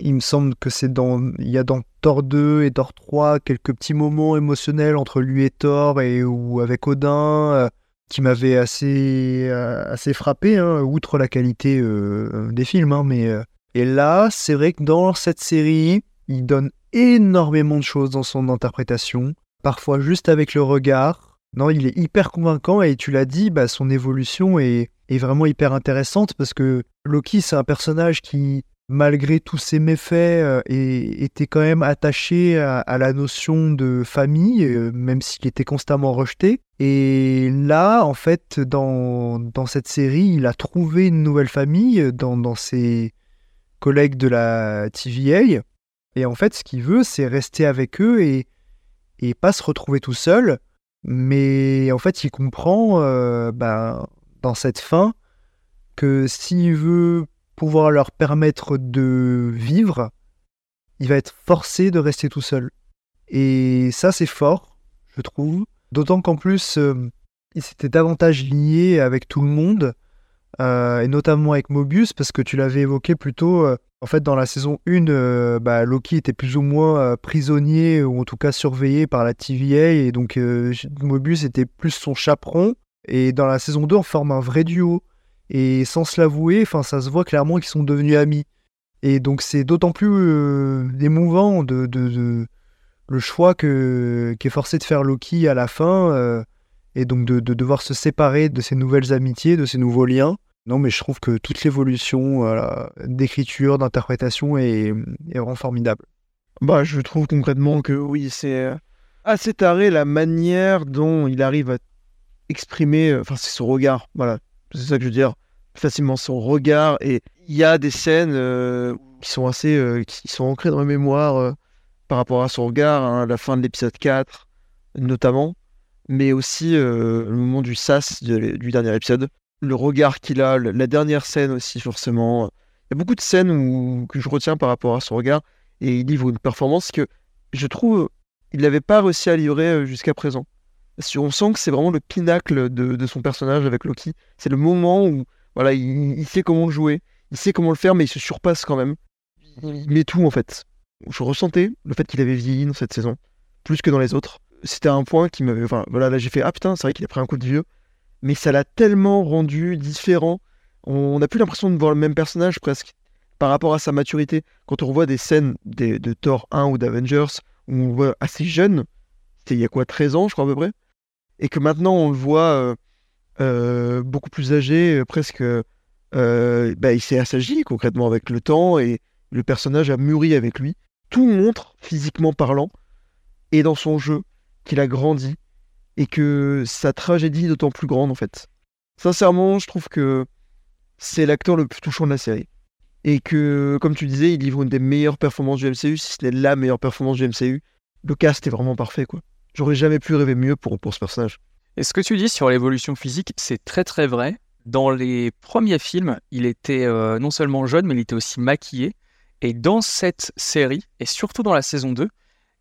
il me semble que c'est dans, il y a dans Thor 2 et Thor 3 quelques petits moments émotionnels entre lui et Thor et ou avec Odin. euh, qui m'avaient assez, euh, assez frappé, hein, outre la qualité euh, des films. hein, mais, et là, c'est vrai que dans cette série, il donne énormément de choses dans son interprétation, parfois juste avec le regard. Non, il est hyper convaincant et tu l'as dit, bah, son évolution est, est vraiment hyper intéressante parce que Loki, c'est un personnage qui, malgré tous ses méfaits, euh, est- était quand même attaché à, la notion de famille, euh, même s'il était constamment rejeté. Et là, en fait, dans, dans cette série, il a trouvé une nouvelle famille euh, dans, ses collègues de la TVA. Et en fait, ce qu'il veut, c'est rester avec eux et, et pas se retrouver tout seul. Mais en fait, il comprend ben, dans cette fin que s'il veut pouvoir leur permettre de vivre, il va être forcé de rester tout seul. Et ça, c'est fort, je trouve. D'autant qu'en plus, euh, il s'était davantage lié avec tout le monde, euh, et notamment avec Mobius, parce que tu l'avais évoqué plus tôt. euh, en fait, dans la saison 1, euh, bah, Loki était plus ou moins prisonnier, ou en tout cas surveillé par la TVA, et donc Mobius était plus son chaperon. Et dans la saison 2, on forme un vrai duo. Et sans se l'avouer, ça se voit clairement qu'ils sont devenus amis. Et donc c'est d'autant plus euh, émouvant de, de- le choix que qu'est forcé de faire Loki à la fin, euh, et donc de, de devoir se séparer de ces nouvelles amitiés, de ces nouveaux liens. Non, mais je trouve que toute l'évolution voilà, d'écriture, d'interprétation est, est vraiment formidable. Bah, je trouve concrètement que oui, c'est euh, assez taré la manière dont il arrive à exprimer, euh, enfin, c'est son regard, voilà, c'est ça que je veux dire, facilement son regard. Et il y a des scènes euh, qui sont assez, euh, qui sont ancrées dans ma mémoire euh, par rapport à son regard, hein, la fin de l'épisode 4, notamment, mais aussi le moment du sas du dernier épisode, le regard qu'il a, la dernière scène aussi, forcément. Il y a beaucoup de scènes où, que je retiens par rapport à son regard et il livre une performance que je trouve il n'avait pas réussi à livrer jusqu'à présent. On sent que c'est vraiment le pinacle de son personnage avec Loki. C'est le moment où voilà, il, sait comment jouer, il sait comment le faire, mais il se surpasse quand même. Il met tout en fait. Je ressentais le fait qu'il avait vieilli dans cette saison, plus que dans les autres. C'était un point qui m'avait. Voilà, là j'ai fait Ah putain, c'est vrai qu'il a pris un coup de vieux. Mais ça l'a tellement rendu différent. On n'a plus l'impression de voir le même personnage presque par rapport à sa maturité. Quand on revoit des scènes de Thor 1 ou d'Avengers, où on le voit assez jeune, c'était il y a quoi, 13 ans, je crois à peu près, et que maintenant on le voit euh, beaucoup plus âgé, euh, presque. euh, bah, il s'est assagi concrètement avec le temps et le personnage a mûri avec lui. Tout montre, physiquement parlant, et dans son jeu, qu'il a grandi et que sa tragédie est d'autant plus grande en fait. Sincèrement, je trouve que c'est l'acteur le plus touchant de la série. Et que, comme tu disais, il livre une des meilleures performances du MCU, si ce n'est la meilleure performance du MCU. Le cast est vraiment parfait, quoi. J'aurais jamais pu rêver mieux pour, pour ce personnage. Et ce que tu dis sur l'évolution physique, c'est très très vrai? Dans les premiers films, il était euh, non seulement jeune, mais il était aussi maquillé. Et dans cette série, et surtout dans la saison 2,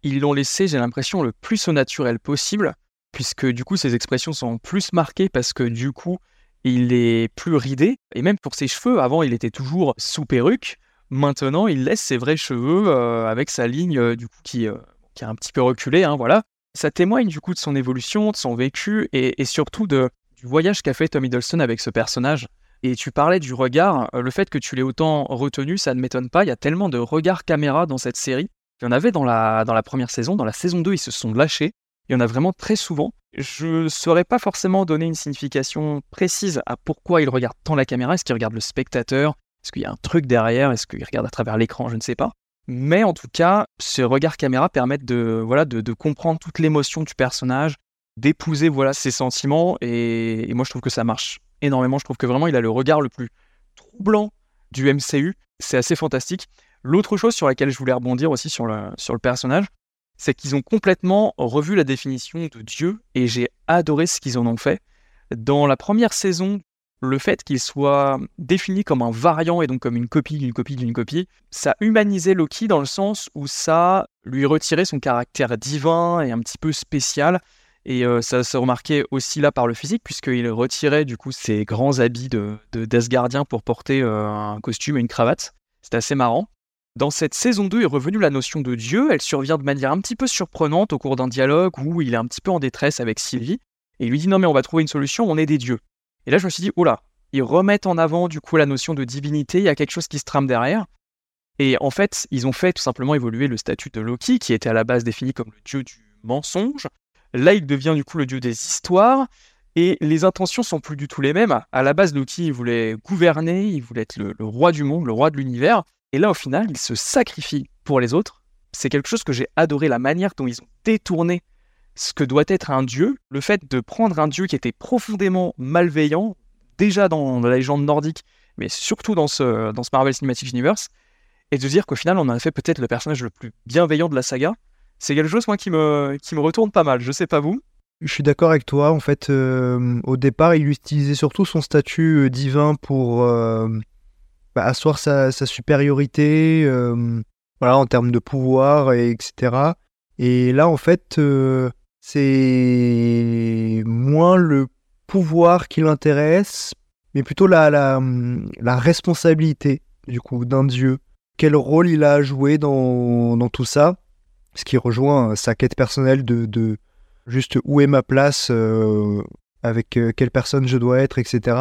ils l'ont laissé, j'ai l'impression, le plus au naturel possible, puisque du coup ses expressions sont plus marquées parce que du coup il est plus ridé. Et même pour ses cheveux, avant il était toujours sous perruque. Maintenant, il laisse ses vrais cheveux euh, avec sa ligne euh, du coup qui, qui est un petit peu reculée, hein, voilà. Ça témoigne du coup de son évolution, de son vécu et, surtout de, du voyage qu'a fait Tom Hiddleston avec ce personnage. Et tu parlais du regard, euh, le fait que tu l'aies autant retenu, ça ne m'étonne pas. Il y a tellement de regards caméra dans cette série. Il y en avait dans la, dans la première saison, dans la saison 2, ils se sont lâchés. Il y en a vraiment très souvent. Je ne saurais pas forcément donner une signification précise à pourquoi il regarde tant la caméra. Est-ce qu'il regarde le spectateur? Est-ce qu'il y a un truc derrière? Est-ce qu'il regarde à travers l'écran? Je ne sais pas. Mais en tout cas, ces regards caméra permettent de, comprendre toute l'émotion du personnage, d'épouser voilà ses sentiments et, et moi je trouve que ça marche énormément. Je trouve que vraiment il a le regard le plus troublant du MCU. C'est assez fantastique. L'autre chose sur laquelle je voulais rebondir aussi sur le, sur le personnage, c'est qu'ils ont complètement revu la définition de Dieu et j'ai adoré ce qu'ils en ont fait. Dans la première saison, le fait qu'il soit défini comme un variant et donc comme une copie d'une copie d'une copie, ça humanisait Loki dans le sens où ça lui retirait son caractère divin et un petit peu spécial. Et euh, ça se remarquait aussi là par le physique, puisqu'il retirait du coup ses grands habits de, d'Asgardien pour porter euh, un costume et une cravate. C'était assez marrant. Dans cette saison 2 est revenue la notion de Dieu. Elle survient de manière un petit peu surprenante au cours d'un dialogue où il est un petit peu en détresse avec Sylvie. Et il lui dit non mais on va trouver une solution, on est des dieux. Et là je me suis dit, oh là, ils remettent en avant du coup la notion de divinité, il y a quelque chose qui se trame derrière. Et en fait, ils ont fait tout simplement évoluer le statut de Loki, qui était à la base défini comme le dieu du mensonge. Là, il devient du coup le dieu des histoires. Et les intentions sont plus du tout les mêmes. À la base, Loki, il voulait gouverner, il voulait être le, le roi du monde, le roi de l'univers. Et là, au final, il se sacrifie pour les autres. C'est quelque chose que j'ai adoré, la manière dont ils ont détourné ce que doit être un dieu. Le fait de prendre un dieu qui était profondément malveillant, déjà dans la légende nordique, mais surtout dans ce, dans ce Marvel Cinematic Universe, et de dire qu'au final, on a fait peut-être le personnage le plus bienveillant de la saga. C'est quelque chose, moi, qui me, qui me retourne pas mal. Je sais pas vous. Je suis d'accord avec toi. En fait, euh, au départ, il utilisait surtout son statut euh, divin pour euh, bah, asseoir sa, sa supériorité, voilà, en termes de pouvoir, et etc. Et là, en fait, c'est moins le pouvoir qui l'intéresse, mais plutôt la, la, responsabilité, du coup, d'un dieu. Quel rôle il a à jouer dans, tout ça? Ce qui rejoint sa quête personnelle de, de juste où est ma place, euh, avec euh, quelle personne je dois être, etc.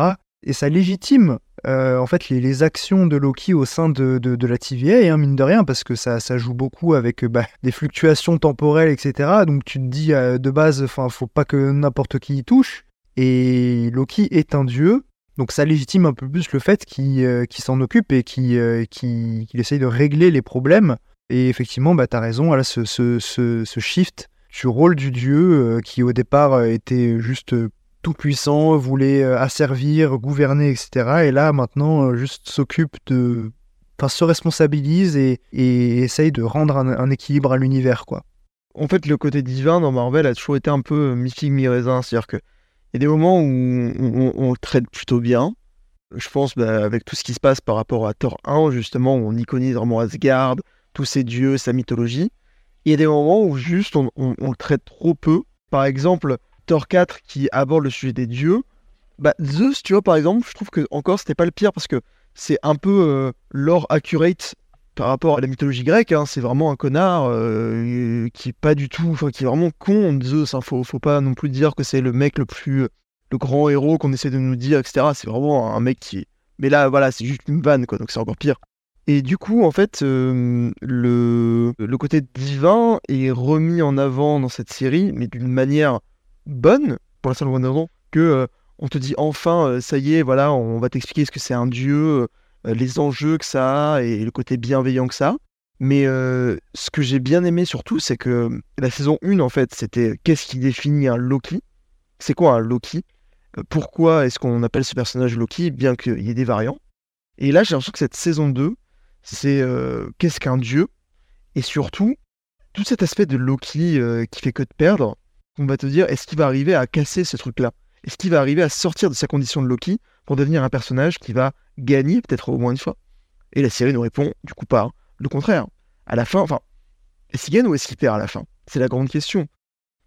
Et ça légitime euh, en fait les, actions de Loki au sein de, de, la TVA, hein, mine de rien, parce que ça, ça joue beaucoup avec euh, bah, des fluctuations temporelles, etc. Donc tu te dis euh, de base, enfin, faut pas que n'importe qui y touche. Et Loki est un dieu, donc ça légitime un peu plus le fait qu'il s'en occupe et qu'il qu'il essaye de régler les problèmes. Et effectivement, bah, tu as raison, voilà, ce, ce, ce, ce shift du rôle du dieu qui au départ était juste euh, tout puissant, voulait euh, asservir, gouverner, etc. Et là, maintenant, euh, juste s'occupe de... Enfin, se responsabilise et, essaye de rendre un, équilibre à l'univers, quoi. En fait, le côté divin dans Marvel a toujours été un peu euh, mi-figue, mi-raisin. C'est-à-dire qu'il y a des moments où on, le traite plutôt bien. Je pense, bah, avec tout ce qui se passe par rapport à Thor 1, justement, on iconise vraiment Asgard, tous ses dieux, sa mythologie. Il y a des moments où juste on- on le traite trop peu. Par exemple, Thor 4 qui aborde le sujet des dieux. Bah, Zeus, tu vois, par exemple, je trouve que encore c'était pas le pire parce que c'est un peu euh, lore accurate par rapport à la mythologie grecque, hein, c'est vraiment un connard euh, qui est pas du tout, enfin qui est vraiment con, Zeus. Hein, faut, faut pas non plus dire que c'est le mec le plus, le grand héros qu'on essaie de nous dire, etc. C'est vraiment un mec qui. Mais là, voilà, c'est juste une vanne, quoi, donc c'est encore pire. Et du coup, en fait, euh, le, le côté divin est remis en avant dans cette série, mais d'une manière bonne, pour la simple bonne raison, que euh, on te dit enfin, euh, ça y est, voilà, on va t'expliquer ce que c'est un dieu, euh, les enjeux que ça a et le côté bienveillant que ça a. Mais ce que j'ai bien aimé surtout, c'est que la saison 1, en fait, c'était qu'est-ce qui définit un Loki? C'est quoi un Loki? Pourquoi est-ce qu'on appelle ce personnage Loki, bien qu'il y ait des variants? Et là, j'ai l'impression que cette saison 2, c'est qu'est-ce qu'un dieu? Et surtout, tout cet aspect de Loki qui fait que de perdre, on va te dire, est-ce qu'il va arriver à casser ce truc-là? Est-ce qu'il va arriver à sortir de sa condition de Loki pour devenir un personnage qui va gagner peut-être au moins une fois? Et la série nous répond, du coup, pas. Le contraire. À la fin, enfin, est-ce qu'il gagne ou est-ce qu'il perd à la fin? C'est la grande question.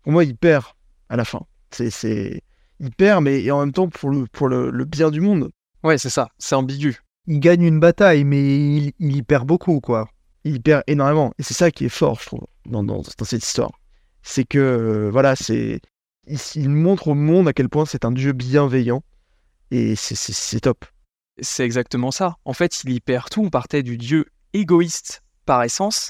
Pour moi, il perd à la fin. C'est, c'est... Il perd, mais et en même temps pour le, pour le, le bien du monde. Ouais, c'est ça, c'est ambigu. Il gagne une bataille, mais il, il y perd beaucoup, quoi. Il perd énormément. Et c'est ça qui est fort, je trouve, dans, dans, dans cette histoire. C'est que, euh, voilà, c'est. Il, il montre au monde à quel point c'est un dieu bienveillant. Et c'est, top. C'est exactement ça. En fait, il y perd tout. On partait du dieu égoïste par essence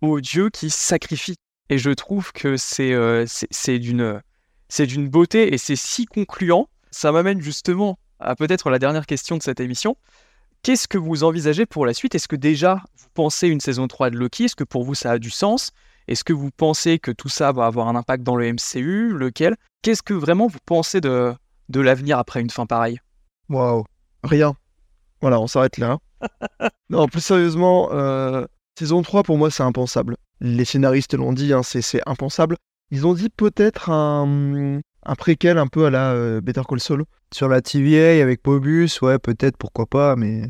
au dieu qui sacrifie. Et je trouve que c'est euh, c'est- c'est d'une c'est d'une beauté et c'est si concluant. Ça m'amène justement à peut-être la dernière question de cette émission. Qu'est-ce que vous envisagez pour la suite? Est-ce que déjà vous pensez une saison 3 de Loki? Est-ce que pour vous ça a du sens? Est-ce que vous pensez que tout ça va avoir un impact dans le MCU Lequel? Qu'est-ce que vraiment vous pensez de, de l'avenir après une fin pareille? Waouh. Rien. Voilà, on s'arrête là. non, plus sérieusement, euh, saison 3, pour moi, c'est impensable. Les scénaristes l'ont dit, hein, c'est impensable. Ils ont dit peut-être un, un préquel un peu à la euh, Better Call Saul. Sur la TVA avec Mobius, ouais, peut-être, pourquoi pas, mais.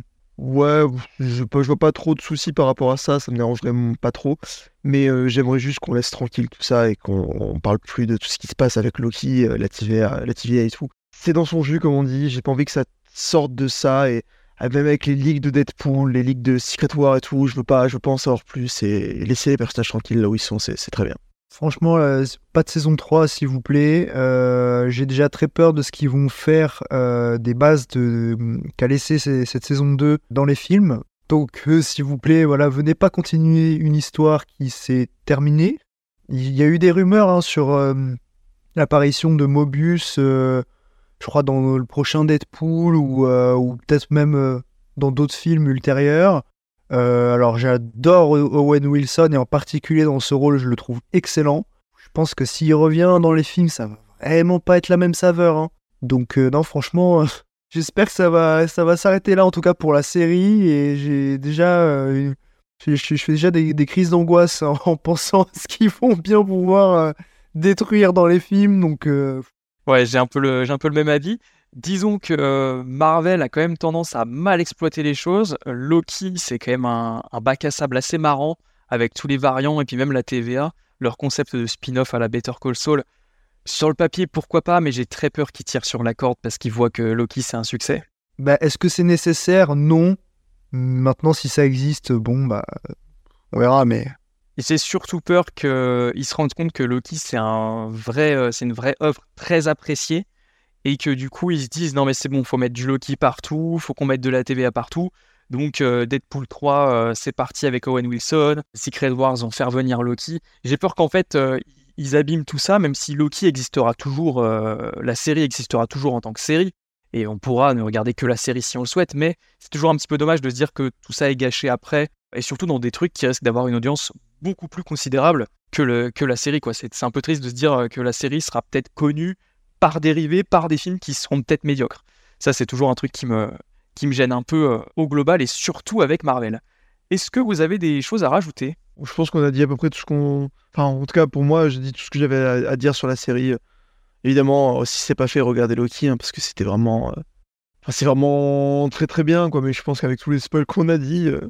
Ouais, je, je vois pas trop de soucis par rapport à ça, ça me dérangerait pas trop. Mais euh, j'aimerais juste qu'on laisse tranquille tout ça et qu'on on parle plus de tout ce qui se passe avec Loki, euh, la TVA, la TVA et tout. C'est dans son jus, comme on dit, j'ai pas envie que ça sorte de ça et ah, même avec les ligues de Deadpool, les ligues de Secret War et tout, je veux pas, je veux pas en savoir plus et laisser les personnages tranquilles là où ils sont, c'est très bien. Franchement, euh, pas de saison 3, s'il vous plaît. Euh, J'ai déjà très peur de ce qu'ils vont faire euh, des bases de, qu'a laissé cette saison 2 dans les films. Donc, s'il vous plaît, voilà, venez pas continuer une histoire qui s'est terminée. Il y a eu des rumeurs hein, sur l'apparition de Mobius, je crois, dans le prochain Deadpool ou, peut-être même dans d'autres films ultérieurs. Euh, alors j'adore Owen Wilson et en particulier dans ce rôle, je le trouve excellent. Je pense que s'il revient dans les films, ça va vraiment pas être la même saveur. hein. Donc euh, non, franchement, euh, j'espère que ça va, ça va s'arrêter là en tout cas pour la série et j'ai déjà, je, fais déjà des, crises d'angoisse en, en pensant à ce qu'ils vont bien pouvoir détruire dans les films. Donc Ouais, j'ai un peu le, j'ai un peu le même avis. Disons que euh, Marvel a quand même tendance à mal exploiter les choses. Euh, Loki, c'est quand même un, un bac à sable assez marrant avec tous les variants et puis même la TVA, leur concept de spin-off à la Better Call Saul. Sur le papier, pourquoi pas, mais j'ai très peur qu'ils tirent sur la corde parce qu'ils voient que Loki c'est un succès. bah, est-ce que c'est nécessaire? Non. Maintenant, si ça existe, bon bah, on verra. Mais Et j'ai surtout peur qu'ils se rendent compte que Loki c'est un vrai, euh, c'est une vraie œuvre très appréciée et que du coup ils se disent non mais c'est bon, faut mettre du Loki partout, faut qu'on mette de la TVA partout. Donc euh, Deadpool 3, euh, c'est parti avec Owen Wilson. Secret Wars vont faire venir Loki. J'ai peur qu'en fait euh, ils abîment tout ça, même si Loki existera toujours, la série existera toujours en tant que série. Et on pourra ne regarder que la série si on le souhaite, mais c'est toujours un petit peu dommage de se dire que tout ça est gâché après, et surtout dans des trucs qui risquent d'avoir une audience beaucoup plus considérable que, le, que la série. quoi. C'est c'est un peu triste de se dire que la série sera peut-être connue par dérivés, par des films qui seront peut-être médiocres. Ça, c'est toujours un truc qui me, qui me gêne un peu euh, au global et surtout avec Marvel. Est-ce que vous avez des choses à rajouter? Je pense qu'on a dit à peu près tout ce qu'on. Enfin, en tout cas, pour moi, j'ai dit tout ce que j'avais à, à dire sur la série. Évidemment, euh, si c'est pas fait, regardez Loki, hein, parce que c'était vraiment. euh, Enfin, c'est vraiment très très bien, quoi. Mais je pense qu'avec tous les spoils qu'on a dit, euh,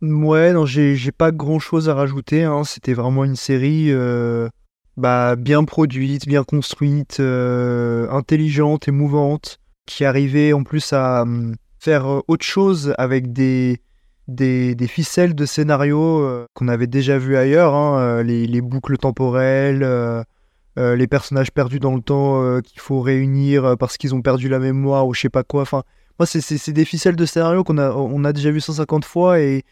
Ouais, non, j'ai j'ai pas grand chose à rajouter. hein. C'était vraiment une série euh, bah, bien produite, bien construite, euh, intelligente, émouvante, qui arrivait en plus à hum, faire euh, autre chose avec des, des, des ficelles de scénario euh, qu'on avait déjà vu ailleurs, hein, euh, les, les boucles temporelles, euh, euh, les personnages perdus dans le temps euh, qu'il faut réunir euh, parce qu'ils ont perdu la mémoire ou je sais pas quoi. Enfin, moi, c'est des ficelles de scénario qu'on a, on a déjà vu 150 fois et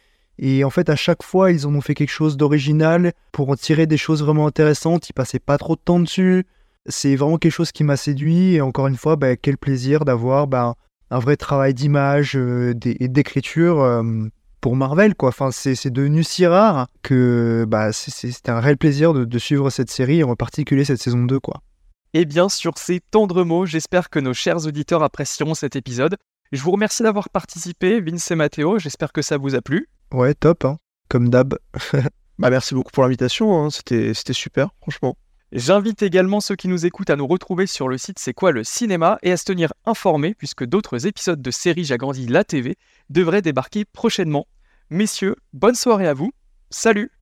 et en fait, à chaque fois, ils en ont fait quelque chose d'original pour en tirer des choses vraiment intéressantes. Ils passaient pas trop de temps dessus. C'est vraiment quelque chose qui m'a séduit. Et encore une fois, bah, quel plaisir d'avoir bah, un vrai travail d'image euh, et d'écriture euh, pour Marvel. Quoi. Enfin, c'est devenu si rare que bah, c'était un réel plaisir de, suivre cette série, et en particulier cette saison 2. Quoi. Eh bien, sur ces tendres mots, j'espère que nos chers auditeurs apprécieront cet épisode. Je vous remercie d'avoir participé, Vince et Matteo. J'espère que ça vous a plu. Ouais, top, hein. comme d'hab. bah, merci beaucoup pour l'invitation. hein, C'était c'était super, franchement. J'invite également ceux qui nous écoutent à nous retrouver sur le site C'est quoi le cinéma et à se tenir informés puisque d'autres épisodes de série J'agrandis la TV devraient débarquer prochainement. Messieurs, bonne soirée à vous. Salut